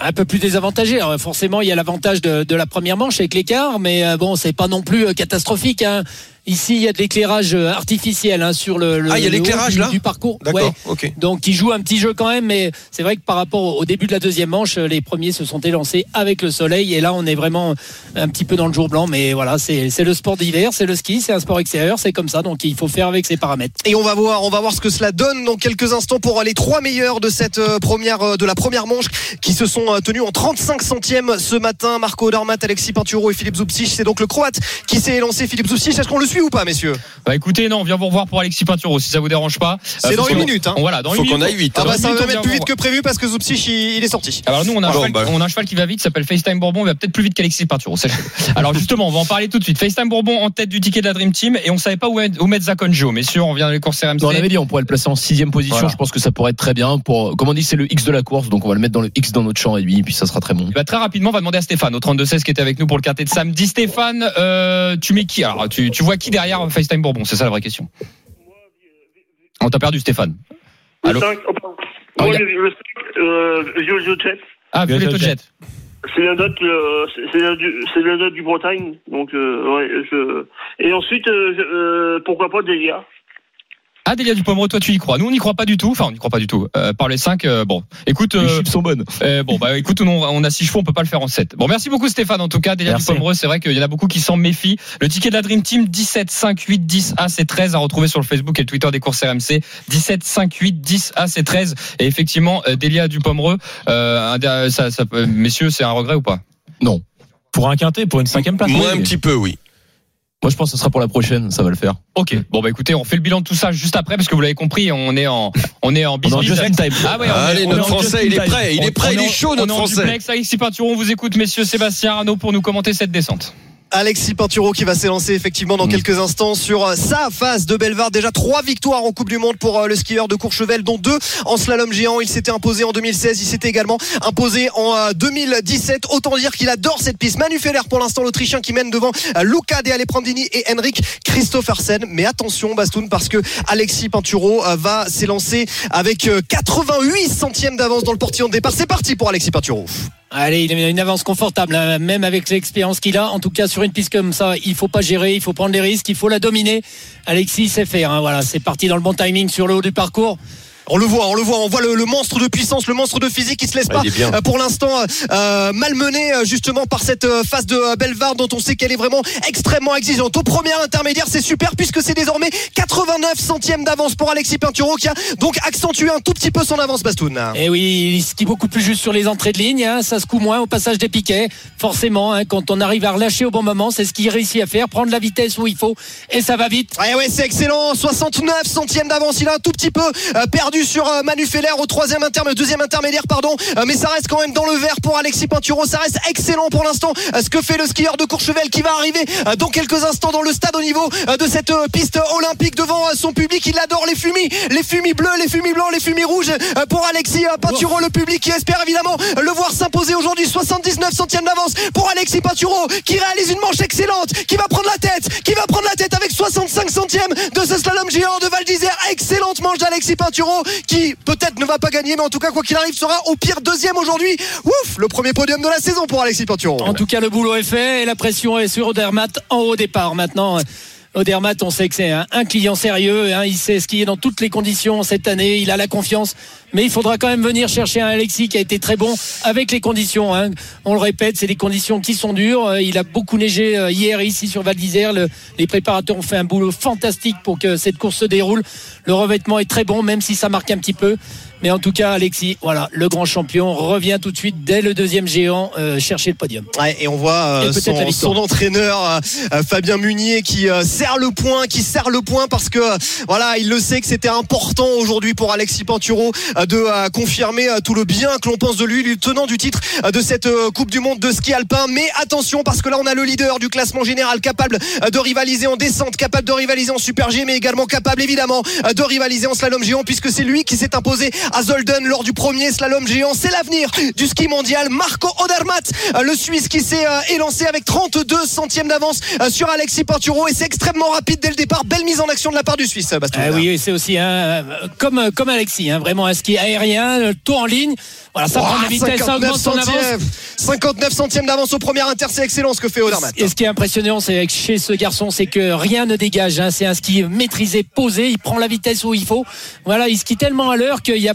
Un peu plus désavantagé. Forcément, il y a l'avantage de, de la première manche avec l'écart, mais euh, bon, c'est pas non plus euh, catastrophique. hein. Ici, il y a de l'éclairage euh, artificiel hein, sur le, le Ah, il y a le haut l'éclairage, du, là du parcours. D'accord. Ouais. Ok. Donc, il joue un petit jeu quand même, mais c'est vrai que par rapport au- début de la deuxième manche, euh, les premiers se sont élancés avec le soleil, et là, on est vraiment un petit peu dans le jour blanc. Mais voilà, c'est le sport d'hiver, c'est le ski, c'est un sport extérieur, c'est comme ça. Donc, il faut faire avec ses paramètres. Et on va voir, on va voir ce que cela donne dans quelques instants pour les trois meilleurs de cette euh, première de la première manche qui se sont tenus en 35 centièmes ce matin. Marco Dormat, Alexis Pinturo et Philippe Zoupsich. C'est donc le Croate qui s'est lancé. Philippe Zoupsich, est-ce qu'on le suit ou pas, messieurs Bah écoutez, non, on vient vous revoir pour Alexis Pinturo si ça vous dérange pas. C'est Euh, dans une minute, hein. Voilà, dans Faut une qu'on minute. aille vite. Ah hein. bah ça va vient plus vite que prévu parce que Zoupsich il, est sorti. Alors nous on a, un Bon, cheval, bah. on a un cheval qui va vite, s'appelle FaceTime Bourbon, il va peut-être plus vite qu'Alexis Pinturo, sachez-le. Alors justement, on va en parler tout de suite. FaceTime Bourbon en tête du ticket de la Dream Team et on savait pas où mettre, où mettre Zakonjo. Messieurs, on vient dans les courses RMC. Non, on avait dit on pourrait le placer en sixième position. Voilà. Je pense que ça pourrait être très bien. Pour, comme on dit, c'est le X de la course, donc on va le mettre dans le X dans notre champ et lui, puis ça sera très bon. Ben, très rapidement, on va demander à Stéphane au 32-16 qui était avec nous pour le quartier de samedi. Stéphane, euh, tu mets qui? Alors, tu, tu vois qui derrière FaceTime Bourbon C'est ça la vraie question. On t'a perdu, Stéphane. Allô Le 5, oh. Ah, le, le 5, euh, Giorgio Jet. Ah, Violet Violet Jet. C'est la note, euh, c'est la, la note du Bretagne. Donc, euh, ouais, je. Et ensuite, euh, euh, pourquoi pas Delia Ah, Delia Dupomereux, toi tu y crois. Nous on n'y croit pas du tout. Enfin, on n'y croit pas du tout. Euh, par les 5, bon. Écoute, Les euh, chips sont bonnes. euh, bon, bah écoute, on, on a 6 chevaux, on peut pas le faire en 7. Bon, merci beaucoup Stéphane. En tout cas, Delia. Dupomereux, c'est vrai qu'il y en a beaucoup qui s'en méfient. Le ticket de la Dream Team, 17, 5, 8, 10, A, C, 13 à retrouver sur le Facebook et le Twitter des courses RMC. 17, 5, 8, 10, A, C, 13. Et effectivement, euh, Delia Dupomereux, euh, ça, ça, peut- messieurs, c'est un regret ou pas? Non. Pour un quintet, pour une cinquième place. Moi oui. un petit peu, oui. Moi, je pense que ce sera pour la prochaine. Ça va le faire. Ok. Bon bah écoutez, on fait le bilan de tout ça juste après parce que vous l'avez compris, on est en on est en On est en business. just in time. Ah ouais, on est- Allez, est notre français, il est prêt, il est prêt, on il est chaud, notre On est en français. duplex, Alexis Pinturo, on vous écoute, messieurs Sébastien Arnaud, pour nous commenter cette descente. Alexis Pinturo qui va s'élancer effectivement dans quelques instants sur euh, sa phase de Belvar. Déjà trois victoires en Coupe du Monde pour euh, le skieur de Courchevel, dont deux en slalom géant. Il s'était imposé en 2016, il s'était également imposé en euh, 2017. Autant dire qu'il adore cette piste. Manu Feller pour l'instant l'Autrichien qui mène devant euh, Luca De Aleprandini et Henrik Christophersen. Mais attention Bastoun parce que Alexis Pinturo euh, va s'élancer avec euh, 88 centièmes d'avance dans le portillon de départ. C'est parti pour Alexis Pinturo. Allez, il a une avance confortable, hein, même avec l'expérience qu'il a. En tout cas, sur une piste comme ça, il faut pas gérer, il faut prendre des risques, il faut la dominer. Alexis sait faire. hein, voilà, c'est parti dans le bon timing sur le haut du parcours. On le voit, on le voit, on voit le, le monstre de puissance, le monstre de physique qui se laisse Ah, pas euh, pour l'instant euh, malmené euh, justement par cette euh, phase de euh, Belvar dont on sait qu'elle est vraiment extrêmement exigeante. Au premier intermédiaire, c'est super puisque c'est désormais 89 centièmes d'avance pour Alexis Pinturo qui a donc accentué un tout petit peu son avance Bastoun. Et oui, il skie beaucoup plus juste sur les entrées de ligne, hein, ça se coud moins au passage des piquets. Forcément, hein, quand on arrive à relâcher au bon moment, c'est ce qu'il réussit à faire, prendre la vitesse où il faut, et ça va vite. Ouais, ouais, c'est excellent. 69 centièmes d'avance. Il a un tout petit peu euh, sur euh, Manu Feller au troisième intermédiaire, deuxième intermédiaire, pardon. Euh, mais ça reste quand même dans le vert pour Alexis Pinturo. Ça reste excellent pour l'instant. euh, ce que fait le skieur de Courchevel qui va arriver dans quelques instants dans le stade au niveau de cette piste olympique devant son public. Il adore les fumis, les fumis bleus, les fumis blancs, les fumis rouges pour Alexis Pinturo, le public qui espère évidemment le voir s'imposer aujourd'hui. 79 centièmes d'avance pour Alexis Pinturo qui réalise une manche excellente, qui va prendre la tête, qui va prendre la tête avec 65 centièmes de ce slalom géant de Val d'Isère. Excellente manche d'Alexis Pinturo qui peut-être ne va pas gagner, mais en tout cas, quoi qu'il arrive, sera au pire deuxième aujourd'hui. Ouf, le premier podium de la saison pour Alexis Pinturo. En tout cas, le boulot est fait et la pression est sur Odermatt en haut départ. Maintenant, Odermatt, on sait que c'est un, client sérieux. hein, il sait skier dans toutes les conditions cette année. Il a la confiance. Mais il faudra quand même venir chercher un Alexis qui a été très bon avec les conditions. hein. On le répète, c'est des conditions qui sont dures. Euh, Il a beaucoup neigé euh, hier ici sur Val d'Isère. Le- les préparateurs ont fait un boulot fantastique pour que cette course se déroule. Le revêtement est très bon, même si ça marque un petit peu. Mais en tout cas, Alexis, voilà, le grand champion revient tout de suite dès le deuxième géant euh, chercher le podium. Ouais, et on voit euh, Et son, entraîneur euh, euh, Fabien Munier qui euh, serre le point, qui serre le point parce que voilà, il le sait que c'était important aujourd'hui pour Alexis Pinturo euh, de euh, confirmer euh, tout le bien que l'on pense de lui, lui tenant du titre euh, de cette euh, Coupe du Monde de ski alpin. Mais attention parce que là on a le leader du classement général capable euh, de rivaliser en descente, capable de rivaliser en super G, mais également capable évidemment euh, de rivaliser en slalom géant puisque c'est lui qui s'est imposé à Zolden lors du premier slalom géant. C'est l'avenir du ski mondial. Marco Odermatt, euh, le Suisse qui s'est euh, élancé avec 32 centièmes d'avance euh, sur Alexis Pinturo et c'est extrêmement rapide dès le départ. Belle mise en action de la part du Suisse, Bastien. Ah oui, c'est aussi euh, comme, comme Alexis, hein, vraiment un ski aérien, taux en ligne. Voilà, ça prend de la vitesse, ça 59 augmente son avance. centièmes, 59 centièmes d'avance au premier inter, c'est excellent ce que fait Odermatt. Et ce qui est impressionnant, c'est chez ce garçon, c'est que rien ne dégage. hein. C'est un ski maîtrisé, posé. Il prend la vitesse où il faut. Voilà, il skie tellement à l'heure qu'il n'y a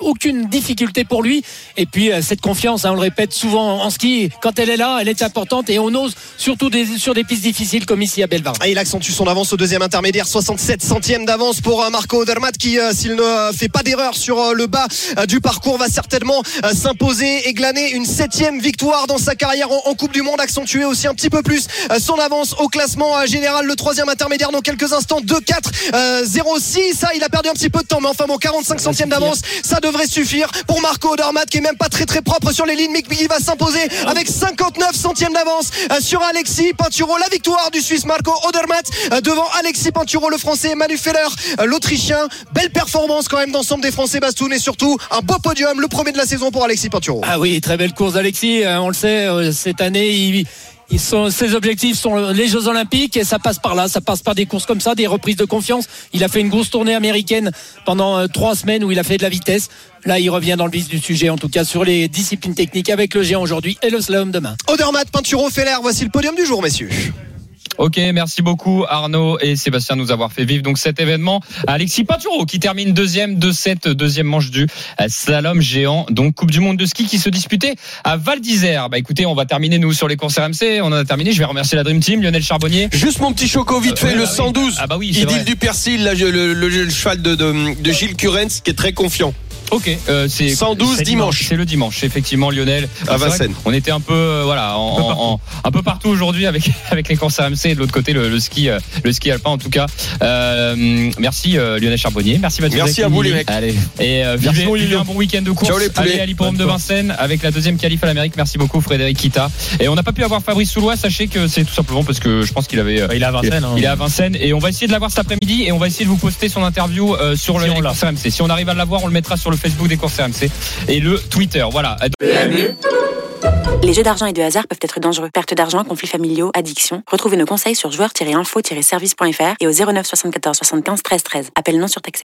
aucune difficulté pour lui. Et puis euh, cette confiance, hein, on le répète souvent en ski, quand elle est là, elle est importante et on ose surtout sur des pistes difficiles comme ici à Belvar. Ah, il accentue son avance au deuxième intermédiaire, 67 centièmes d'avance pour euh, Marco Odermatt qui, euh, s'il ne fait pas d'erreur sur le bas du parcours, va certainement s'imposer et glaner une septième victoire dans sa carrière en, Coupe du Monde, accentuer aussi un petit peu plus son avance au classement général. Le troisième intermédiaire dans quelques instants, 2-4, euh, 0-6. Ça, il a perdu un petit peu de temps, mais enfin bon, 45 centièmes d'avance, ça devrait suffire pour Marco Odermatt qui est même pas très très propre sur les lignes, mais qui va s'imposer avec 59 centièmes d'avance euh, sur Alexis Pinturo. La victoire du Suisse Marco Odermatt euh, devant Alexis Pinturo, le Français, Manu Feller, euh, l'Autrichien. Belle performance quand même d'ensemble des Français Bastoun et surtout un beau podium, le premier de la saison pour Alexis Pinturo. Ah oui, très belle course d'Alexis. Euh, On le sait, cette année, il, ils ses objectifs sont les Jeux Olympiques et ça passe par là. Ça passe par des courses comme ça, des reprises de confiance. Il a fait une grosse tournée américaine pendant euh, trois semaines où il a fait de la vitesse. Là, il revient dans le vif du sujet, en tout cas sur les disciplines techniques avec le géant aujourd'hui et le slalom demain. Odermatt, Pinturo, Feller, voici le podium du jour, messieurs. Ok, merci beaucoup Arnaud et Sébastien de nous avoir fait vivre donc cet événement. Alexis Pinturo qui termine deuxième de cette deuxième manche du euh, slalom géant, donc Coupe du Monde de ski qui se disputait à Val d'Isère. Bah écoutez, on va terminer nous sur les courses RMC. On en a terminé. Je vais remercier la Dream Team, Lionel Charbonnier. Juste mon petit choco vite Euh, fait, ouais, le ah oui. 112. Ah bah oui, c'est Idil vrai. du Persil, là, le, le- le cheval de, de, de Gilles Curens qui est très confiant. Ok, euh, c'est 112 c'est dimanche. C'est le dimanche, effectivement, Lionel. À Vincennes. On était un peu, euh, voilà, en, Un peu partout. en- en- un peu partout aujourd'hui avec avec les courses RMC et de l'autre côté le, le ski, euh, le ski alpin en tout cas. Euh, merci euh, Lionel Charbonnier, merci Mathieu. Merci à vous, les mecs. Allez, et euh, vivez, vivez un bon week-end de course. Ciao, les. Allez à l'hippodrome de Vincennes avec la deuxième qualif à l'Amérique. Merci beaucoup Frédéric Kita. Et on n'a pas pu avoir Fabrice Soulois. Sachez que c'est tout simplement parce que je pense qu'il avait. il est à Vincennes. hein. il est à Vincennes et on va essayer de l'avoir cet après-midi et on va essayer de vous poster son interview euh, sur Si le on courses RMC. Si on arrive à l'avoir, on le mettra sur le Facebook des courses RMC et le Twitter. Voilà. Les jeux d'argent et de hasard peuvent être dangereux. Perte d'argent, conflits familiaux, addiction. Retrouvez nos conseils sur joueurs-info-service.fr et au 09 74 75 13 13. Appel non surtaxé.